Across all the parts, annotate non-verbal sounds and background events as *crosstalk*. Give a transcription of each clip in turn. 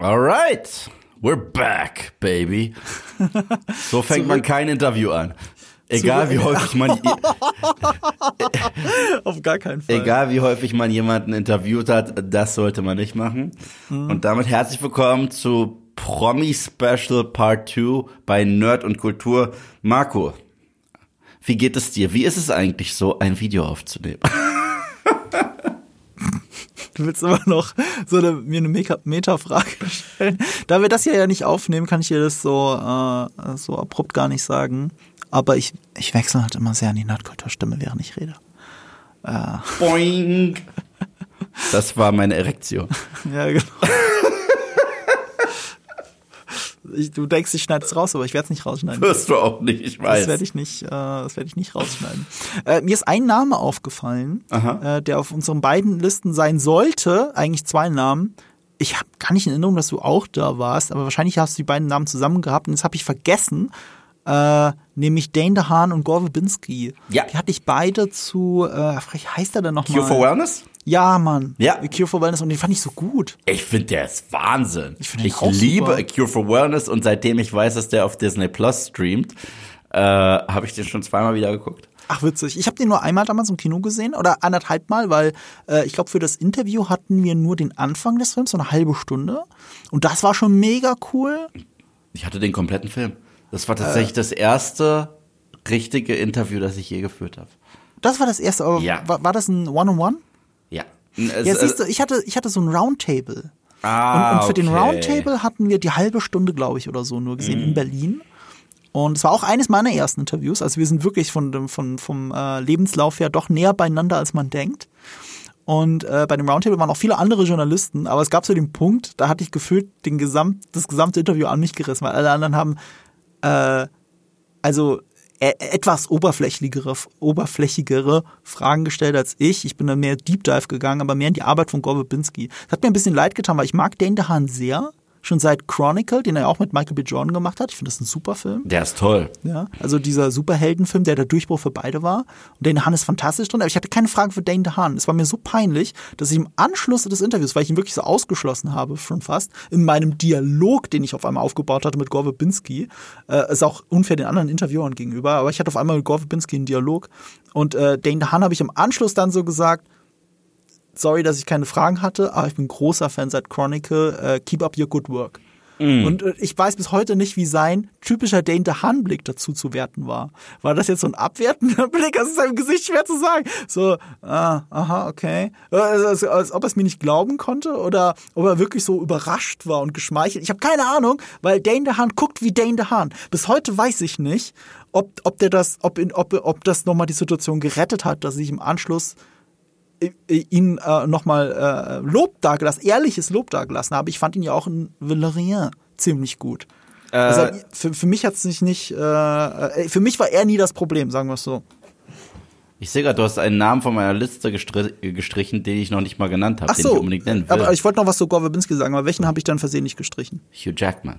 Alright, we're back, baby. *laughs* So fängt man kein Interview an. Egal wie häufig man *laughs* Auf gar keinen Fall. egal wie häufig man jemanden interviewt hat, das sollte man nicht machen. Und damit herzlich willkommen zu Promi Special Part 2 bei Nerd und Kultur. Marco, wie geht es dir? Wie ist es eigentlich so, ein Video aufzunehmen? *laughs* Du willst immer noch so eine, mir eine Meta- Meta-Frage stellen. Da wir das hier ja nicht aufnehmen, kann ich dir das so, äh, so abrupt gar nicht sagen. Aber ich, ich wechsle halt immer sehr an die Nerdkulturstimme, während ich rede. Boing. *laughs* Das war meine Erektion. Ja, genau. Ich, du denkst, ich schneide es raus, aber ich werde es nicht rausschneiden. Wirst du auch nicht, ich weiß. Das werde ich nicht, äh, das werde ich nicht rausschneiden. Äh, mir ist ein Name aufgefallen, äh, der auf unseren beiden Listen sein sollte. Eigentlich zwei Namen. Ich habe gar nicht in Erinnerung, dass du auch da warst, aber wahrscheinlich hast du die beiden Namen zusammen gehabt und das habe ich vergessen. Äh, nämlich Dane DeHaan und Gore Verbinski. Ja. Die hatte ich beide zu, äh, wie heißt er denn nochmal? Cure for Wellness? Ja, Mann. Ja. Cure for Wellness und den fand ich so gut. Ich finde, der ist Wahnsinn. Ich, find auch liebe super. A Cure for Wellness und seitdem ich weiß, dass der auf Disney Plus streamt, äh, habe ich den schon zweimal wieder geguckt. Ach, witzig. Ich habe den nur einmal damals im Kino gesehen oder anderthalb Mal, weil äh, ich glaube, für das Interview hatten wir nur den Anfang des Films, so eine halbe Stunde. Und das war schon mega cool. Ich hatte den kompletten Film. Das war tatsächlich das erste richtige Interview, das ich je geführt habe. Das war das erste. Aber Ja. war, war das ein One-on-One? Ja. Es, Ja, äh, siehst du, ich hatte, ich hatte so ein Roundtable. ah, und, und für den okay. Roundtable hatten wir die halbe Stunde, glaube ich, oder so nur gesehen in Berlin. Und es war auch eines meiner ersten Interviews. Also wir sind wirklich von, dem- von, vom äh, Lebenslauf her doch näher beieinander, als man denkt. Und äh, bei dem Roundtable waren auch viele andere Journalisten, aber es gab so den Punkt, da hatte ich gefühlt den Gesamt, das gesamte Interview an mich gerissen, weil alle anderen haben äh, also e etwas oberflächlichere, oberflächigere Fragen gestellt als ich. Ich bin da mehr Deep Dive gegangen, aber mehr in die Arbeit von Gore Verbinski. Das hat mir ein bisschen leid getan, weil ich mag Dane DeHaan sehr. Schon seit Chronicle, den er auch mit Michael B. Jordan gemacht hat. Ich finde das ein super Film. Der ist toll. Ja, also dieser Superheldenfilm, der der Durchbruch für beide war. Und Dane DeHaan ist fantastisch drin, aber ich hatte keine Frage für Dane DeHaan. Es war mir so peinlich, dass ich im Anschluss des Interviews, weil ich ihn wirklich so ausgeschlossen habe, schon fast, in meinem Dialog, den ich auf einmal aufgebaut hatte mit Gore Verbinski, äh, ist auch unfair den anderen Interviewern gegenüber, aber ich hatte auf einmal mit Gore Verbinski einen Dialog. Und äh, Dane DeHaan habe ich im Anschluss dann so gesagt, sorry, dass ich keine Fragen hatte, aber ich bin großer Fan seit Chronicle. Äh, keep up your good work. Und äh, ich weiß bis heute nicht, wie sein typischer Dane DeHaan-Blick dazu zu werten war. War das jetzt so ein abwertender *laughs* Blick? Das ist seinem Gesicht schwer zu sagen. So, ah, aha, okay. Äh, Als, als ob er es mir nicht glauben konnte oder ob er wirklich so überrascht war und geschmeichelt. Ich habe keine Ahnung, weil Dane DeHaan guckt wie Dane DeHaan. Bis heute weiß ich nicht, ob, ob der das, ob, in, ob, ob das nochmal die Situation gerettet hat, dass ich im Anschluss ihn äh, nochmal äh, Lob dagelassen, ehrliches Lob dagelassen habe. Ich fand ihn ja auch in Valerian ziemlich gut. also für, für mich hat es sich nicht, äh, äh, für mich war er nie das Problem, sagen wir es so. Ich sehe gerade, du hast einen Namen von meiner Liste gestri gestrichen, den ich noch nicht mal genannt habe, Ach den so, ich unbedingt nennen will. aber ich wollte noch was zu Gore Verbinski sagen, aber welchen habe ich dann versehentlich gestrichen? Hugh Jackman.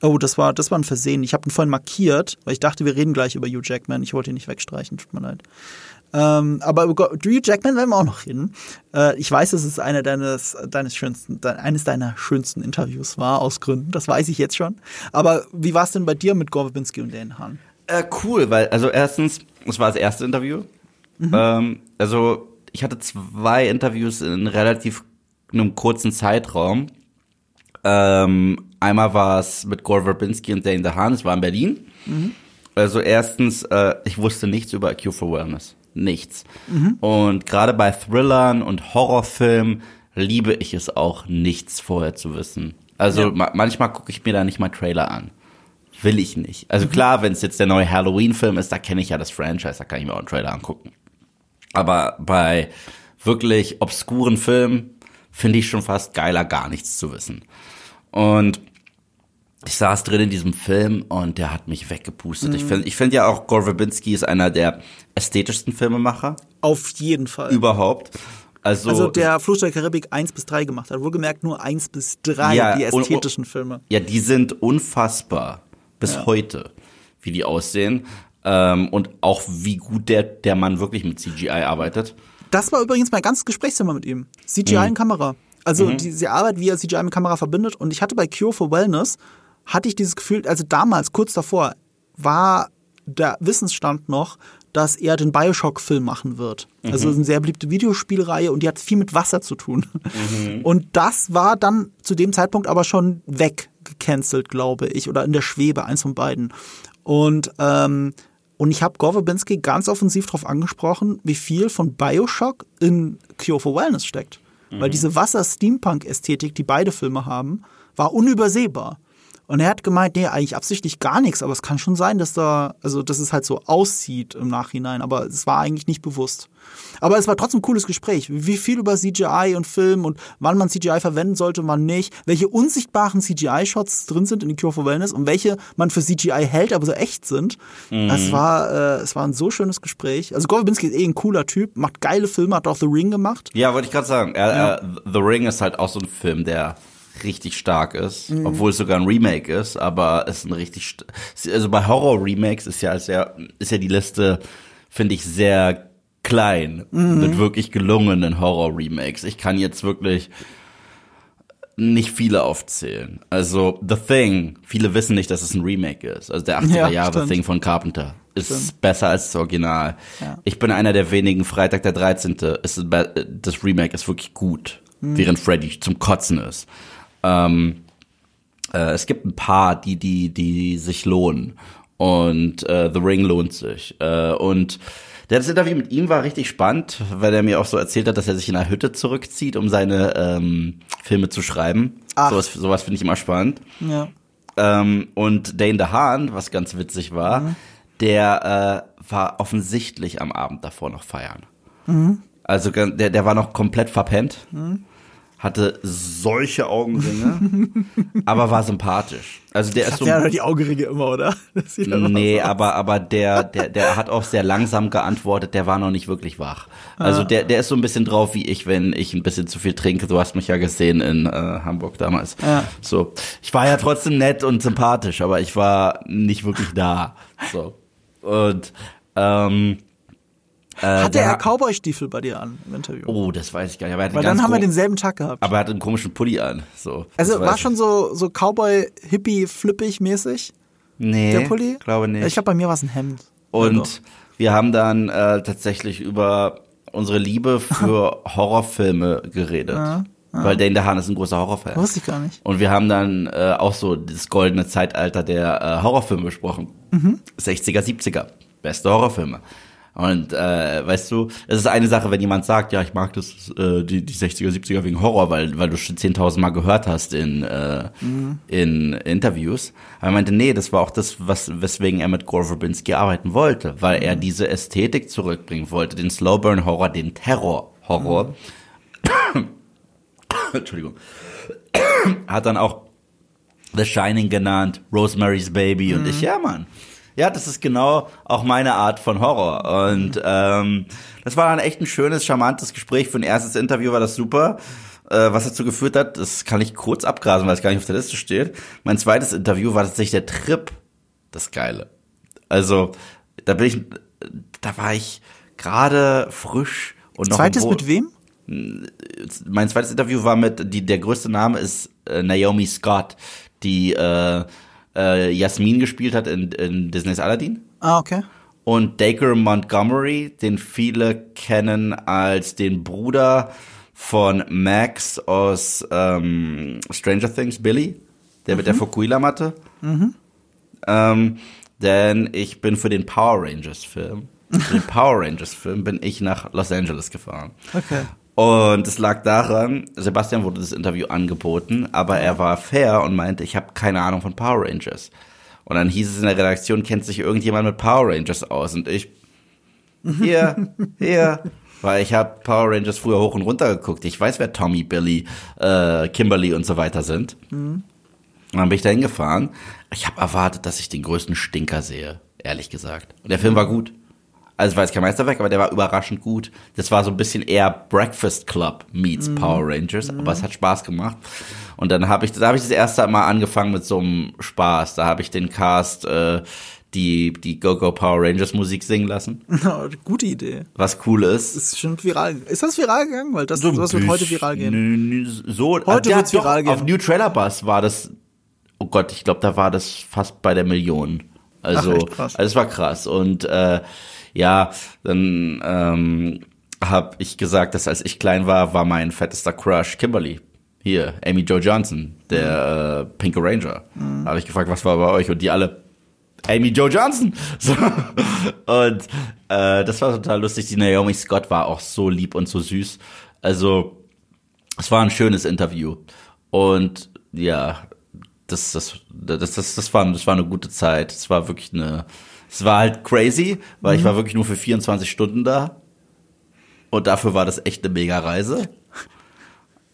Oh, das war, das war ein Versehen. Ich habe ihn vorhin markiert, weil ich dachte, wir reden gleich über Hugh Jackman. Ich wollte ihn nicht wegstreichen, tut mir leid. Ähm, aber über Hugh Jackman werden wir auch noch reden. Äh, ich weiß, dass es einer deines, deines schönsten, de, eines deiner schönsten Interviews war, aus Gründen. Das weiß ich jetzt schon. Aber wie war es denn bei dir mit Gore Verbinski und Dan Hahn? Äh, cool, weil, also erstens, es war das erste Interview. Ähm, also, ich hatte zwei Interviews in relativ einem kurzen Zeitraum. Ähm, einmal war es mit Gore Verbinski und Dane DeHaan, es war in Berlin. Also erstens, äh, ich wusste nichts über Cure for Wellness. Nichts. Und gerade bei Thrillern und Horrorfilmen liebe ich es auch, nichts vorher zu wissen. Also Ja. ma manchmal gucke ich mir da nicht mal Trailer an. Will ich nicht. Also klar, wenn es jetzt der neue Halloween-Film ist, da kenne ich ja das Franchise, da kann ich mir auch einen Trailer angucken. Aber bei wirklich obskuren Filmen finde ich schon fast geiler, gar nichts zu wissen. Und ich saß drin in diesem Film und der hat mich weggepustet. Ich finde ich find ja auch Gore Verbinski ist einer der ästhetischsten Filmemacher Auf jeden Fall. überhaupt. Also, also der Fluch der Karibik 1 bis 3 gemacht hat. Wohlgemerkt nur 1 bis 3, Ja, die und- ästhetischen Filme. Ja, die sind unfassbar bis heute, wie die aussehen. Ähm, und auch wie gut der, der Mann wirklich mit CGI arbeitet. Das war übrigens mein ganzes Gesprächszimmer mit ihm. CGI Mhm. in Kamera. Also mhm. diese Arbeit, wie er CGI mit Kamera verbindet. Und ich hatte bei Cure for Wellness, hatte ich dieses Gefühl, also damals, kurz davor, war der Wissensstand noch, dass er den Bioshock-Film machen wird. Also mhm. Also eine sehr beliebte Videospielreihe und die hat viel mit Wasser zu tun. Mhm. Und das war dann zu dem Zeitpunkt aber schon weggecancelt, glaube ich, oder in der Schwebe, eins von beiden. Und ähm, und ich habe Gore Verbinski ganz offensiv darauf angesprochen, wie viel von Bioshock in Cure for Wellness steckt. Mhm. Weil diese Wasser-Steampunk-Ästhetik, die beide Filme haben, war unübersehbar. Und er hat gemeint, nee, eigentlich absichtlich gar nichts, aber es kann schon sein, dass da, also dass es halt so aussieht im Nachhinein, aber es war eigentlich nicht bewusst. Aber es war trotzdem ein cooles Gespräch. Wie viel über CGI und Film und wann man CGI verwenden sollte, wann nicht, welche unsichtbaren CGI-Shots drin sind in The Cure for Wellness und welche man für CGI hält, aber so echt sind. Mhm. Es war, äh, es war ein so schönes Gespräch. Also Gore Verbinski ist eh ein cooler Typ, macht geile Filme, hat auch The Ring gemacht. Ja, wollte ich gerade sagen. Er, ja. er, The Ring ist halt auch so ein Film, der richtig stark ist, mhm. obwohl es sogar ein Remake ist, aber es ist ein richtig also bei Horror Remakes ist ja sehr ist ja die Liste finde ich sehr klein mhm. mit wirklich gelungenen Horror Remakes. Ich kann jetzt wirklich nicht viele aufzählen. Also The Thing, viele wissen nicht, dass es ein Remake ist. Also der 80er ja, Jahre The Thing von Carpenter ist stimmt. besser als das Original. Ja. Ich bin einer der wenigen, Freitag der 13. Ist, das Remake ist wirklich gut, mhm. während Freddy zum Kotzen ist. Ähm, äh, es gibt ein paar, die, die, die sich lohnen. Und äh, The Ring lohnt sich. Äh, und das Interview mit ihm war richtig spannend, weil er mir auch so erzählt hat, dass er sich in einer Hütte zurückzieht, um seine ähm, Filme zu schreiben. Ach. Sowas, sowas finde ich immer spannend. Ja. Ähm, und Dane DeHaan, was ganz witzig war, mhm. der äh, war offensichtlich am Abend davor noch feiern. Mhm. Also der, der war noch komplett verpennt. Mhm hatte solche Augenringe, *laughs* aber war sympathisch. Also der ist so. Der hat die Augenringe immer, oder? *laughs* Nee, aber, aber der, der, der hat auch sehr langsam geantwortet, der war noch nicht wirklich wach. Also ah. der, der ist so ein bisschen drauf wie ich, wenn ich ein bisschen zu viel trinke. Du hast mich ja gesehen in äh, Hamburg damals. Ja. So. Ich war ja trotzdem nett und sympathisch, aber ich war nicht wirklich da. So. Und ähm, äh, hatte er Cowboy-Stiefel bei dir an im Interview? Oh, das weiß ich gar nicht. Aber Weil dann haben wir denselben Tag gehabt. Aber er hat einen komischen Pulli an. So, also war schon so, so Cowboy-Hippie-Flippig-mäßig? Nee, der Pulli? glaube nicht. Ich glaube, bei mir war es ein Hemd. Und also. wir haben dann äh, tatsächlich über unsere Liebe für *laughs* Horrorfilme geredet. Ja. Ah. Weil Dane DeHaan ist ein großer Horrorfan. Wusste ich gar nicht. Und wir haben dann äh, auch so das goldene Zeitalter der äh, Horrorfilme besprochen. Mhm. 60er, 70er. Beste Horrorfilme. Und äh, weißt du, es ist eine Sache, wenn jemand sagt, ja, ich mag das, äh, die, die 60er, 70er wegen Horror, weil, weil du schon 10.000 Mal gehört hast in, äh, mhm. in Interviews. Aber er meinte, nee, das war auch das, was, weswegen er mit Gore Verbinski arbeiten wollte, weil er mhm. diese Ästhetik zurückbringen wollte, den Slowburn-Horror, den Terror-Horror. Mhm. *coughs* Entschuldigung. Hat dann auch The Shining genannt, Rosemary's Baby und ich, mhm. ja, Mann ja, das ist genau auch meine Art von Horror. Und ähm, das war dann echt ein schönes, charmantes Gespräch. Für ein erstes Interview war das super. Äh, was dazu geführt hat, das kann ich kurz abgrasen, weil es gar nicht auf der Liste steht. Mein zweites Interview war tatsächlich der Trip. Das Geile. Also, da bin ich, da war ich gerade frisch und noch. Zweites mit wem? Mein zweites Interview war mit, die, der größte Name ist äh, Naomi Scott, die äh, äh, Jasmin gespielt hat in, in Disneys Aladdin. Ah, okay. Und Dacre Montgomery, den viele kennen als den Bruder von Max aus ähm, Stranger Things, Billy, der mhm. mit der. Fukuila-Matte. Mhm. Ähm, denn ich bin für den Power Rangers Film, für den *laughs* Power Rangers Film bin ich nach Los Angeles gefahren. Okay. Und es lag daran, Sebastian wurde das Interview angeboten, aber er war fair und meinte, ich habe keine Ahnung von Power Rangers. Und dann hieß es in der Redaktion, kennt sich irgendjemand mit Power Rangers aus? Und ich, hier, *laughs* hier, weil ich habe Power Rangers früher hoch und runter geguckt. Ich weiß, wer Tommy, Billy, äh, Kimberly und so weiter sind. Mhm. Und dann bin ich da hingefahren. Ich habe erwartet, dass ich den größten Stinker sehe, ehrlich gesagt. Und der Film war gut. Also war jetzt kein Meisterwerk, aber der war überraschend gut. Das war so ein bisschen eher Breakfast Club meets mhm. Power Rangers, aber es hat Spaß gemacht. Und dann habe ich, da habe ich das erste Mal angefangen mit so einem Spaß. Da habe ich den Cast, äh, die, die Go-Go Power Rangers Musik singen lassen. *laughs* Gute Idee. Was cool ist. Ist schon viral. Ist das viral gegangen? Weil das, das wird heute viral gehen. So, Heute ja, wird's doch, viral gehen. Auf New Trailer Bus war das, oh Gott, ich glaube, da war das fast bei der Million. Also, Ach, also es war krass. Und äh, ja, dann ähm, habe ich gesagt, dass als ich klein war, war mein fettester Crush Kimberly. Hier, Amy Jo Johnson, der äh, Pink Ranger. Mhm. Da habe ich gefragt, was war bei euch? Und die alle, Amy Jo Johnson. *laughs* So. Und äh, das war total lustig. Die Naomi Scott war auch so lieb und so süß. Also, es war ein schönes Interview. Und ja, das, das, das, das, das, war, das war eine gute Zeit. Es war wirklich eine, es war halt crazy, weil ich war wirklich nur für 24 Stunden da. Und dafür war das echt eine mega Reise.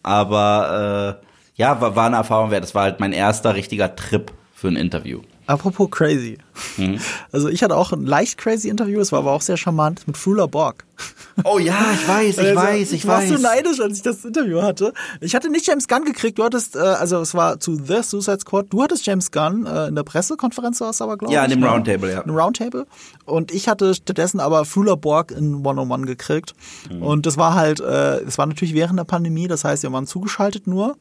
Aber äh, ja, war, war eine Erfahrung wert. Das war halt mein erster richtiger Trip für ein Interview. Apropos crazy. Mhm. Also ich hatte auch ein leicht crazy Interview, es war aber auch sehr charmant mit Frula Borg. Oh ja, ich weiß, ich *laughs* Also, weiß, ich warst weiß. so neidisch, als ich das Interview hatte. Ich hatte nicht James Gunn gekriegt, du hattest, äh, also es war zu The Suicide Squad, du hattest James Gunn äh, in der Pressekonferenz, war es aber, glaube ich. Ja, in dem ne? Roundtable, ja. In dem Roundtable. Und ich hatte stattdessen aber Frula Borg in One-on-One gekriegt. Mhm. Und das war halt, äh, es war natürlich während der Pandemie, das heißt, wir waren zugeschaltet nur.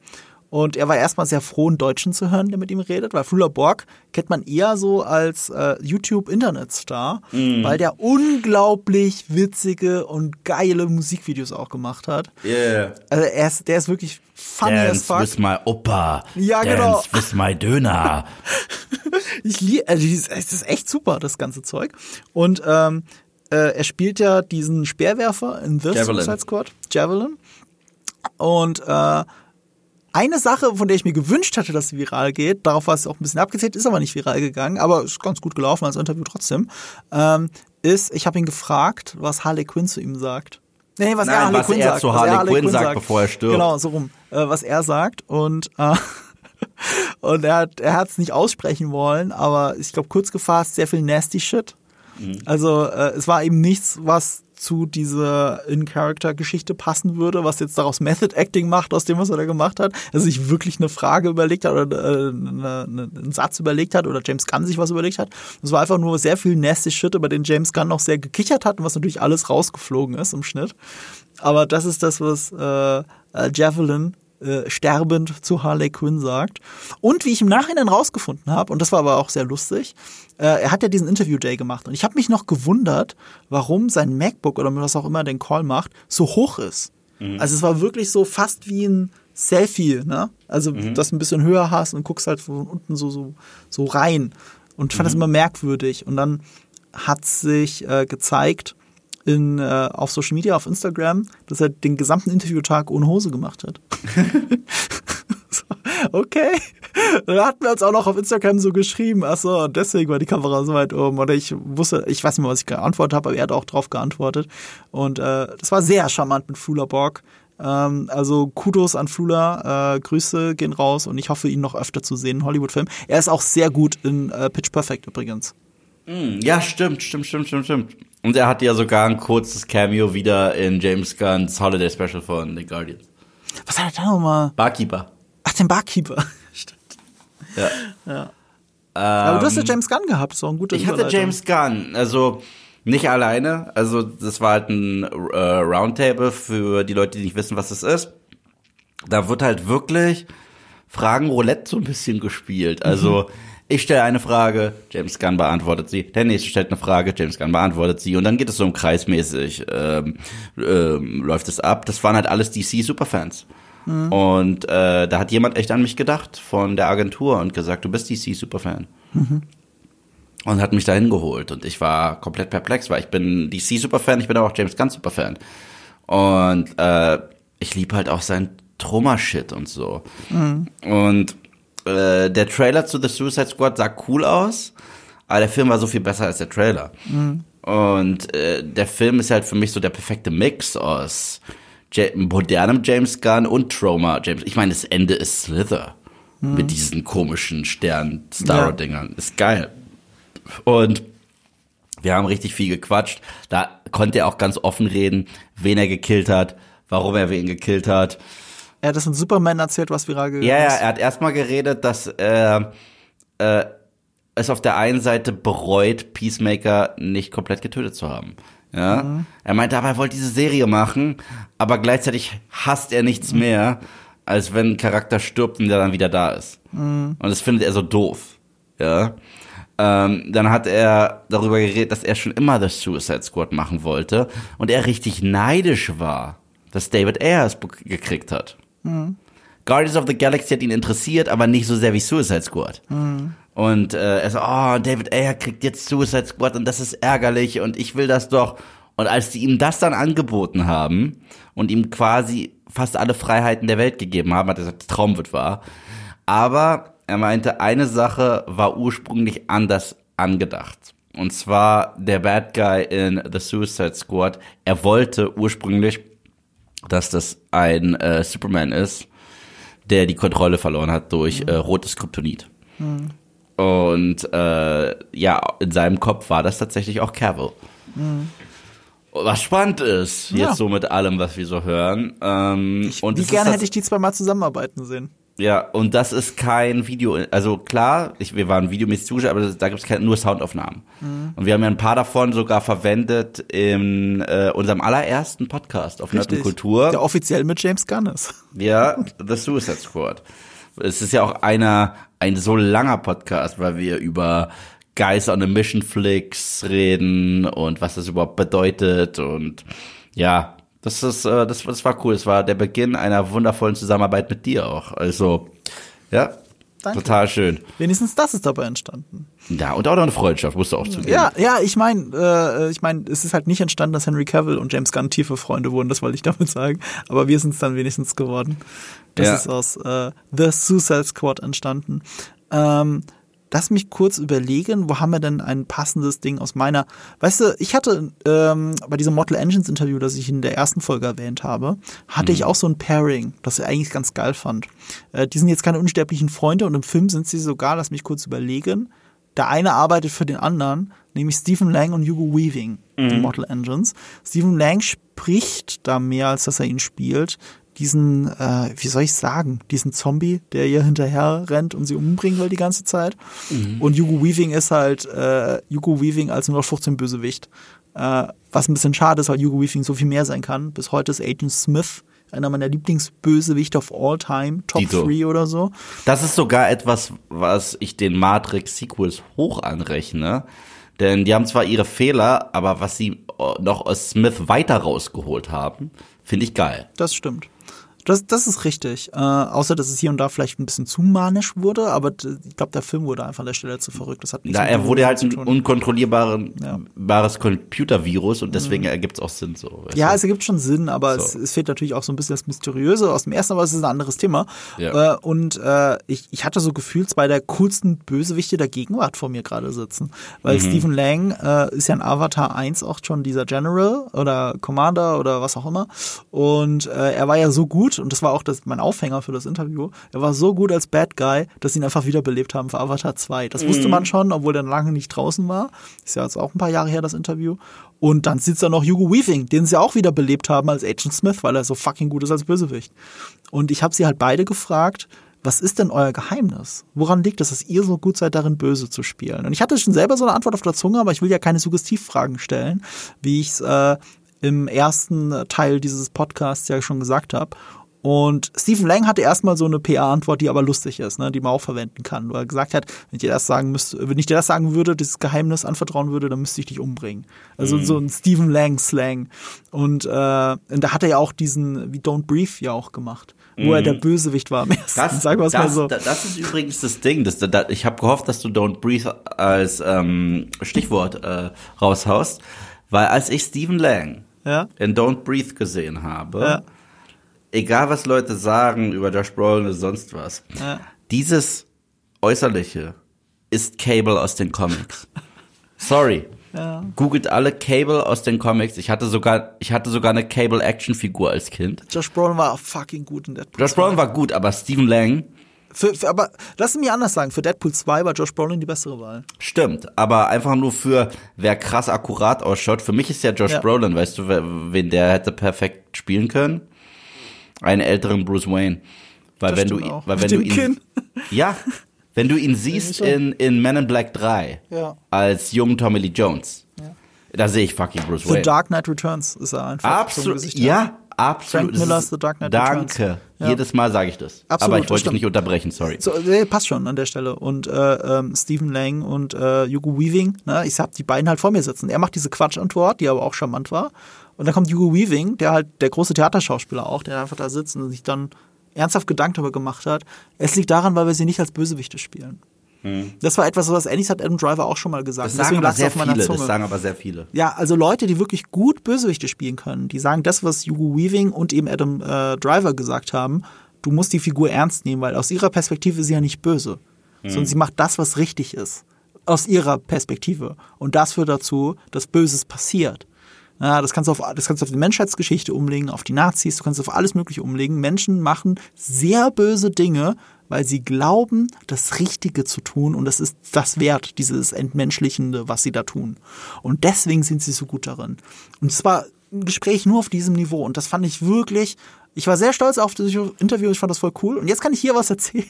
Und er war erstmal sehr froh, einen Deutschen zu hören, der mit ihm redet, weil Frula Borg kennt man eher so als äh, YouTube-Internetstar, Mhm. weil der unglaublich witzige und geile Musikvideos auch gemacht hat. Yeah. Also er ist, der ist wirklich funny as Dance fuck. with my Opa. Ja, Dance genau. with my Döner. *laughs* Ich liebe, also es ist echt super, das ganze Zeug. Und ähm, äh, er spielt ja diesen Speerwerfer in The Javelin. Suicide Squad, Javelin. Und äh, eine Sache, von der ich mir gewünscht hatte, dass sie viral geht, darauf war es auch ein bisschen abgezählt, ist aber nicht viral gegangen, aber ist ganz gut gelaufen als Interview trotzdem, ähm, ist, ich habe ihn gefragt, was Harley Quinn zu ihm sagt. Nee, was Nein, er Harley was Quinn er sagt. zu was Harley Quinn sagt, bevor er stirbt. Genau, so rum. Äh, was er sagt. Und, äh, *laughs* und er hat er hat's nicht aussprechen wollen, aber ich glaube, kurz gefasst, sehr viel nasty Shit. Mhm. Also äh, es war eben nichts, was zu dieser In-Character-Geschichte passen würde, was jetzt daraus Method Acting macht, aus dem, was er da gemacht hat. Also sich wirklich eine Frage überlegt hat oder äh, eine, eine, einen Satz überlegt hat oder James Gunn sich was überlegt hat. Es war einfach nur sehr viel nasty Shit, über den James Gunn noch sehr gekichert hat und was natürlich alles rausgeflogen ist im Schnitt. Aber das ist das, was äh, äh, Javelin äh, sterbend zu Harley Quinn sagt. Und wie ich im Nachhinein rausgefunden habe, und das war aber auch sehr lustig, äh, er hat ja diesen Interview Day gemacht. Und ich habe mich noch gewundert, warum sein MacBook oder was auch immer den Call macht, so hoch ist. Also es war wirklich so fast wie ein Selfie, ne? Also, dass du ein bisschen höher hast und guckst halt von unten so, so, so rein. Und ich fand das immer merkwürdig. Und dann hat sich äh, gezeigt in, äh, auf Social Media, auf Instagram, dass er den gesamten Interviewtag ohne Hose gemacht hat. *laughs* Okay. Dann hatten wir uns auch noch auf Instagram so geschrieben, ach so, deswegen war die Kamera so weit oben. Oder ich wusste, ich weiß nicht mehr, was ich geantwortet habe, aber er hat auch drauf geantwortet. Und äh, das war sehr charmant mit Flula Borg. Ähm, also Kudos an Flula, äh, Grüße gehen raus und ich hoffe, ihn noch öfter zu sehen in Hollywood-Filmen. Er ist auch sehr gut in äh, Pitch Perfect übrigens. Hm, Ja, stimmt, stimmt, stimmt, stimmt, stimmt. Und er hatte ja sogar ein kurzes Cameo wieder in James Gunn's Holiday Special von The Guardian. Was hat er da nochmal? Barkeeper. Ach, den Barkeeper. *laughs* Stimmt. Ja. Aber du hast ja James Gunn gehabt, so ein guter Ähm, Ich hatte James Gunn, also nicht alleine, also das war halt ein äh, Roundtable für die Leute, die nicht wissen, was es ist. Da wird halt wirklich Fragen Roulette so ein bisschen gespielt. Also ich stelle eine Frage, James Gunn beantwortet sie. Der nächste stellt eine Frage, James Gunn beantwortet sie. Und dann geht es so im Kreismäßig, ähm, ähm, läuft es ab. Das waren halt alles DC-Superfans. Und äh, da hat jemand echt an mich gedacht von der Agentur und gesagt, du bist DC-Superfan und hat mich dahin geholt und ich war komplett perplex, weil ich bin DC Superfan, ich bin aber auch James Gunn Superfan und äh, ich liebe halt auch sein Trauma-Shit und so. Und äh, der Trailer zu The Suicide Squad sah cool aus, aber der Film war so viel besser als der Trailer. Und äh, der Film ist halt für mich so der perfekte Mix aus Ja- modernem James Gunn und Trauma James. Ich meine, das Ende ist Slither mit diesen komischen Stern-Starro-Dingern. Ist geil. Und wir haben richtig viel gequatscht. Da konnte er auch ganz offen reden, wen er gekillt hat, warum er wen gekillt hat. Er hat das in Superman erzählt, was viral gegangen Ja, ja, ist. er hat erstmal geredet, dass äh, äh, es auf der einen Seite bereut, Peacemaker nicht komplett getötet zu haben. Ja, er meinte, aber er wollte diese Serie machen, aber gleichzeitig hasst er nichts mehr, als wenn ein Charakter stirbt und der dann wieder da ist. Und das findet er so doof. Ja. Ähm, dann hat er darüber geredet, dass er schon immer das Suicide Squad machen wollte und er richtig neidisch war, dass David Ayer es be- gekriegt hat. Guardians of the Galaxy hat ihn interessiert, aber nicht so sehr wie Suicide Squad. Und äh, er so, oh, David Ayer kriegt jetzt Suicide Squad und das ist ärgerlich und ich will das doch. Und als die ihm das dann angeboten haben und ihm quasi fast alle Freiheiten der Welt gegeben haben, hat er gesagt, Traum wird wahr. Aber er meinte, eine Sache war ursprünglich anders angedacht. Und zwar der Bad Guy in The Suicide Squad. Er wollte ursprünglich, dass das ein äh, Superman ist, der die Kontrolle verloren hat durch äh, rotes Kryptonit. Und äh, ja, in seinem Kopf war das tatsächlich auch Cavill. Was spannend ist, jetzt Ja. so mit allem, was wir so hören. Ähm, und Wie gerne hätte ich die zwei mal zusammenarbeiten sehen. Ja, und das ist kein Video, also klar, ich, wir waren videomäßig zugeschaut, aber da gibt es nur Soundaufnahmen. Mhm. Und wir haben ja ein paar davon sogar verwendet in äh, unserem allerersten Podcast auf Nerd Kultur. Der offiziell mit James Gunn ist. Ja, *laughs* The Suicide Squad. Es ist ja auch einer, ein so langer Podcast, weil wir über Guys on a Mission Flicks reden und was das überhaupt bedeutet und ja, das ist, äh, das, das war cool. Es war der Beginn einer wundervollen Zusammenarbeit mit dir auch. Also, ja, Danke. total schön. Wenigstens das ist dabei entstanden. Ja, und auch noch eine Freundschaft, musst du auch zugeben. Ja, ja, ich meine, äh, ich meine, es ist halt nicht entstanden, dass Henry Cavill und James Gunn tiefe Freunde wurden, das wollte ich damit sagen. Aber wir sind es dann wenigstens geworden. Das Ja. ist aus äh, The Suicide Squad entstanden. Ähm, lass mich kurz überlegen, wo haben wir denn ein passendes Ding aus meiner. Weißt du, ich hatte ähm, bei diesem Mortal Engines Interview, das ich in der ersten Folge erwähnt habe, hatte ich auch so ein Pairing, das ich eigentlich ganz geil fand. Äh, die sind jetzt keine unsterblichen Freunde und im Film sind sie sogar, lass mich kurz überlegen. Der eine arbeitet für den anderen, nämlich Stephen Lang und Hugo Weaving in Mortal Engines. Stephen Lang spricht da mehr, als dass er ihn spielt. Diesen, äh, wie soll ich sagen, diesen Zombie, der ihr hinterher rennt und sie umbringen will die ganze Zeit. Und Hugo Weaving ist halt äh, Hugo Weaving als 015 Bösewicht. Äh, was ein bisschen schade ist, weil Hugo Weaving so viel mehr sein kann. Bis heute ist Agent Smith einer meiner Lieblingsbösewichte of all time, Top Dito. 3 oder so. Das ist sogar etwas, was ich den Matrix-Sequels hoch anrechne. Denn die haben zwar ihre Fehler, aber was sie äh, noch aus Smith weiter rausgeholt haben, finde ich geil. Das stimmt. Das, das ist richtig. Äh, außer, dass es hier und da vielleicht ein bisschen zu manisch wurde, aber ich glaube, der Film wurde einfach an der Stelle zu verrückt. Das hat nichts mit er wurde halt ein unkontrollierbares Computervirus und deswegen ergibt es auch Sinn so. Ja, du? es ergibt schon Sinn, aber So. es, es fehlt natürlich auch so ein bisschen das Mysteriöse aus dem ersten, aber es ist ein anderes Thema. Ja. Äh, und äh, ich, ich hatte so gefühlt zwei der coolsten Bösewichte der Gegenwart vor mir gerade sitzen. Weil Stephen Lang äh, ist ja in Avatar 1 auch schon dieser General oder Commander oder was auch immer. Und äh, er war ja so gut, und das war auch das, mein Aufhänger für das Interview, er war so gut als Bad Guy, dass sie ihn einfach wiederbelebt haben für Avatar 2. Das wusste man schon, obwohl er lange nicht draußen war. Ist ja jetzt auch ein paar Jahre her, das Interview. Und dann sitzt da noch Hugo Weaving, den sie auch wiederbelebt haben als Agent Smith, weil er so fucking gut ist als Bösewicht. Und ich habe sie halt beide gefragt, was ist denn euer Geheimnis? Woran liegt es, dass ihr so gut seid, darin böse zu spielen? Und ich hatte schon selber so eine Antwort auf der Zunge, aber ich will ja keine Suggestivfragen stellen, wie ich es äh, im ersten Teil dieses Podcasts ja schon gesagt habe. Und Stephen Lang hatte erstmal so eine PR-Antwort, die aber lustig ist, ne, die man auch verwenden kann, wo er gesagt hat, wenn ich dir das sagen müsste, wenn ich dir das sagen würde, dieses Geheimnis anvertrauen würde, dann müsste ich dich umbringen. Also so ein Stephen Lang-Slang. Und, äh, und da hat er ja auch diesen, wie Don't Breathe ja auch gemacht, wo er der Bösewicht war am ersten. Das, Sagen wir mal so. das, das ist übrigens das Ding. Das, das, ich habe gehofft, dass du Don't Breathe als ähm, Stichwort äh, raushaust, weil als ich Stephen Lang Ja. in Don't Breathe gesehen habe, Ja. Egal was Leute sagen über Josh Brolin oder sonst was, Ja. dieses Äußerliche ist Cable aus den Comics. Sorry. Ja. Googelt alle Cable aus den Comics. Ich hatte sogar, ich hatte sogar eine Cable Action Figur als Kind. Josh Brolin war fucking gut in Deadpool. Josh Brolin war gut, aber Stephen Lang Für, für, aber lass es mich anders sagen, für Deadpool 2 war Josh Brolin die bessere Wahl. Stimmt, aber einfach nur für wer krass akkurat ausschaut. Für mich ist ja Josh Ja. Brolin, weißt du, wen der hätte perfekt spielen können? Einen älteren Bruce Wayne. Weil Das wenn du auch. weil wenn du ihn, Kinn. *laughs* ja, Wenn du ihn siehst in, in Men in Black 3 Ja. als jungen Tommy Lee Jones, da sehe ich fucking Bruce The Wayne. Dark Knight Returns ist er einfach. Absolut, ja, absolut. Frank Miller's The Dark Knight Danke. Returns. Ja. Jedes Mal sage ich das. Absolut, Aber ich wollte dich nicht unterbrechen, sorry. So, nee, passt schon an der Stelle. Und äh, ähm, Stephen Lang und äh, Hugo Weaving, ne, ich hab die beiden halt vor mir sitzen. Er macht diese Quatschantwort, die aber auch charmant war. Und dann kommt Hugo Weaving, der halt der große Theaterschauspieler auch, der einfach da sitzt und sich dann ernsthaft Gedanken darüber gemacht hat. Es liegt daran, weil wir sie nicht als Bösewichte spielen. Das war etwas, was ähnliches hat Adam Driver auch schon mal gesagt. Hm. Das sagen aber sehr auf viele. Zunge. Das sagen aber sehr viele. Ja, also Leute, die wirklich gut Bösewichte spielen können, die sagen das, was Hugo Weaving und eben Adam äh, Driver gesagt haben, du musst die Figur ernst nehmen, weil aus ihrer Perspektive ist sie ja nicht böse, sondern sie macht das, was richtig ist. Aus ihrer Perspektive. Und das führt dazu, dass Böses passiert. Ja, das kannst du auf, das kannst du auf die Menschheitsgeschichte umlegen, auf die Nazis, du kannst es auf alles Mögliche umlegen. Menschen machen sehr böse Dinge, weil sie glauben, das Richtige zu tun und das ist das wert, dieses Entmenschlichende, was sie da tun. Und deswegen sind sie so gut darin. Und zwar ein Gespräch nur auf diesem Niveau und das fand ich wirklich, ich war sehr stolz auf das Interview, ich fand das voll cool und jetzt kann ich hier was erzählen.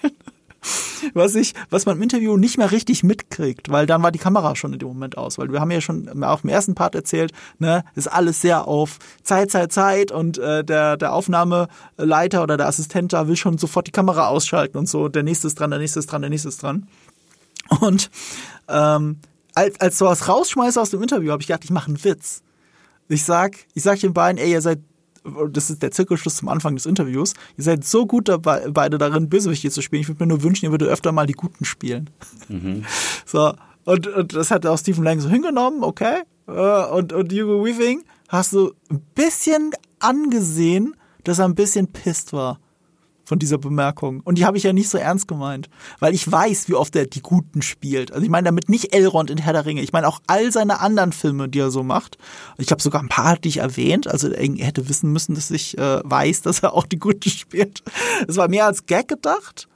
Was ich, was man im Interview nicht mehr richtig mitkriegt, weil dann war die Kamera schon in dem Moment aus, weil wir haben ja schon auch im ersten Part erzählt, ne, ist alles sehr auf Zeit, Zeit, Zeit und äh, der der Aufnahmeleiter oder der Assistent da will schon sofort die Kamera ausschalten und so, der nächste ist dran, der nächste ist dran, der nächste ist dran. Und ähm, als, als du was rausschmeißt aus dem Interview, habe ich gedacht, ich mache einen Witz. Ich sag, ich sag den beiden, ey, ihr seid, das ist der Zirkelschluss zum Anfang des Interviews, ihr seid so gut dabei, beide darin, Bösewichte zu spielen. Ich würde mir nur wünschen, ihr würdet öfter mal die Guten spielen. *laughs* So, und, und das hat auch Stephen Lang so hingenommen, okay. Äh, Und, und Hugo Weaving hast du ein bisschen angesehen, dass er ein bisschen pisst war von dieser Bemerkung. Und die habe ich ja nicht so ernst gemeint, weil ich weiß, wie oft er die Guten spielt. Also ich meine damit nicht Elrond in Herr der Ringe. Ich meine auch all seine anderen Filme, die er so macht. Ich habe sogar ein paar hatte ich erwähnt. Also er hätte wissen müssen, dass ich äh, weiß, dass er auch die Guten *laughs* spielt. Es war mehr als Gag gedacht.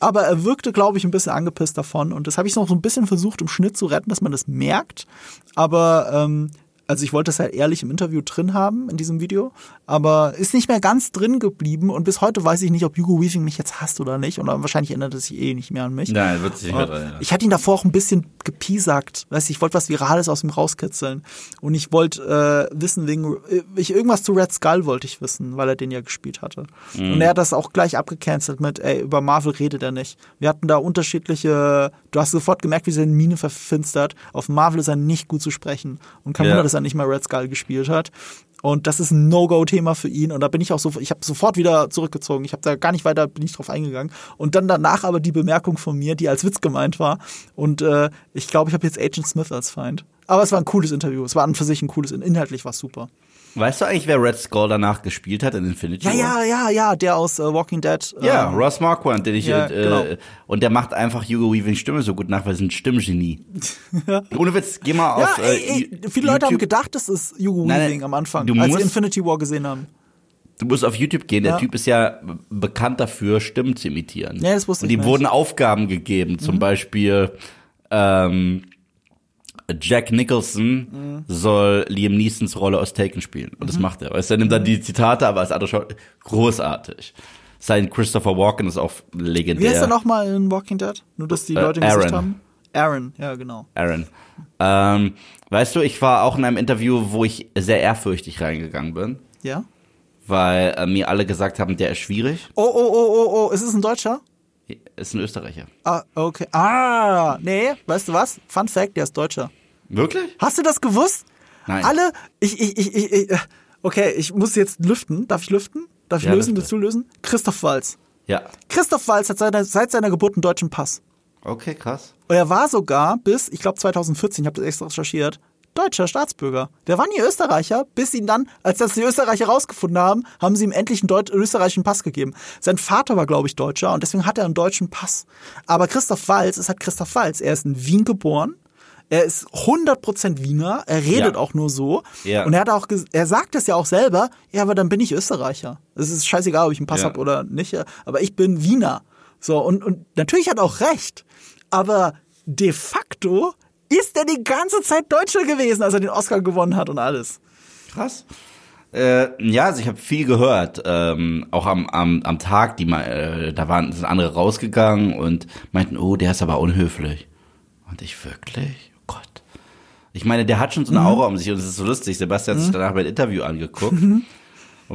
Aber er wirkte, glaube ich, ein bisschen angepisst davon. Und das habe ich noch so ein bisschen versucht, im Schnitt zu retten, dass man das merkt. Aber ähm, also ich wollte es halt ehrlich im Interview drin haben, in diesem Video, aber ist nicht mehr ganz drin geblieben und bis heute weiß ich nicht, ob Hugo Weaving mich jetzt hasst oder nicht und wahrscheinlich erinnert es sich eh nicht mehr an mich. Nein, wird sich nicht mehr dran erinnern. Ich hatte ihn davor auch ein bisschen gepiesackt. Weißt, du, ich wollte was Virales aus ihm rauskitzeln. Und ich wollte äh, wissen, wegen, äh, ich, irgendwas zu Red Skull wollte ich wissen, weil er den ja gespielt hatte. Und er hat das auch gleich abgecancelt mit, ey, über Marvel redet er nicht. Wir hatten da unterschiedliche, du hast sofort gemerkt, wie seine Miene verfinstert. Auf Marvel ist er nicht gut zu sprechen. Und kein Ja. Wunder, dass er nicht mehr Red Skull gespielt hat. Und das ist ein No-Go-Thema für ihn. Und da bin ich auch so, ich habe sofort wieder zurückgezogen. Ich habe da gar nicht weiter, bin ich drauf eingegangen. Und dann danach aber die Bemerkung von mir, die als Witz gemeint war. Und äh, ich glaube, ich habe jetzt Agent Smith als Feind. Aber es war ein cooles Interview. Es war an für sich ein cooles, inhaltlich war super. Weißt du eigentlich, wer Red Skull danach gespielt hat in Infinity Ja, War? ja, ja, ja, der aus äh, Walking Dead. Ja, ähm, Ross Marquand, den ich Ja, äh, genau. und der macht einfach Hugo Weaving Stimme so gut nach, weil er ist ein Stimmgenie. *laughs* Ohne Witz, geh mal Ja, auf ey, äh, ey, viele Leute haben YouTube. gedacht, das ist Hugo Nein, Weaving am Anfang, du als musst- sie Infinity War gesehen haben. Du musst auf YouTube gehen, der Ja. Typ ist ja bekannt dafür, Stimmen zu imitieren. Ja, das wusste Und ich ihm nicht. Mhm. wurden Aufgaben gegeben, zum Beispiel ähm, Jack Nicholson soll Liam Neesons Rolle aus Taken spielen. Und Mhm. das macht er. Weißt du, er nimmt dann die Zitate, aber als andere großartig. Sein Christopher Walken ist auch legendär. Wie heißt er nochmal in Walking Dead? Nur, dass die Äh, Leute Gesicht Aaron. haben. Aaron, ja, genau. Aaron. Ähm, weißt du, ich war auch in einem Interview, wo ich sehr ehrfürchtig reingegangen bin, Ja? weil äh, mir alle gesagt haben, der ist schwierig. Oh, oh, oh, oh, oh, ist es ein Deutscher? Ist ein Österreicher. Ah, okay. Ah, nee, weißt du was? Fun Fact, der ist Deutscher. Wirklich? Hast du das gewusst? Nein. Alle, ich, ich, ich, ich, ich okay, ich muss jetzt lüften. Darf ich lüften? Darf ich Ja, lösen, lüfte. dazu lösen? Christoph Walz. Ja. Christoph Walz hat seit, seit seiner Geburt einen deutschen Pass. Okay, krass. Und er war sogar bis, ich glaube 2014, ich habe das extra recherchiert, deutscher Staatsbürger. Der war nie Österreicher, bis ihn dann, als das die Österreicher rausgefunden haben, haben sie ihm endlich einen Deut österreichischen Pass gegeben. Sein Vater war, glaube ich, Deutscher und deswegen hat er einen deutschen Pass. Aber Christoph Walz ist halt Christoph Walz. Er ist in Wien geboren. Er ist 100% Wiener, er redet Ja. auch nur so. Ja. Und er hat auch, er sagt es ja auch selber, ja, aber dann bin ich Österreicher. Es ist scheißegal, ob ich einen Pass Ja. habe oder nicht, aber ich bin Wiener. So, und, und natürlich hat er auch recht. Aber de facto ist er die ganze Zeit Deutscher gewesen, als er den Oscar gewonnen hat und alles. Krass. Äh, ja, also ich habe viel gehört, ähm, auch am, am, am Tag, die mal, äh, da waren sind andere rausgegangen und meinten, oh, der ist aber unhöflich. Und ich wirklich, oh Gott. Ich meine, der hat schon so eine Aura um sich und es ist so lustig. Sebastian hat sich danach mein Interview angeguckt und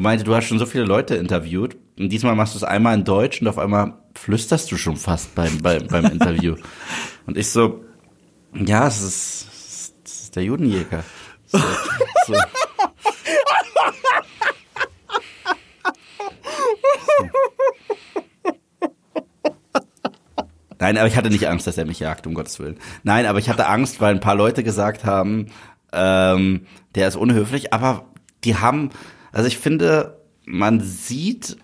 meinte, du hast schon so viele Leute interviewt und diesmal machst du es einmal in Deutsch und auf einmal flüsterst du schon fast beim, beim, beim *laughs* Interview. Und ich so, ja, es ist, es ist der Judenjäger. So, so. Nein, aber ich hatte nicht Angst, dass er mich jagt, um Gottes Willen. Nein, aber ich hatte Angst, weil ein paar Leute gesagt haben, ähm, der ist unhöflich, aber die haben, also ich finde, man sieht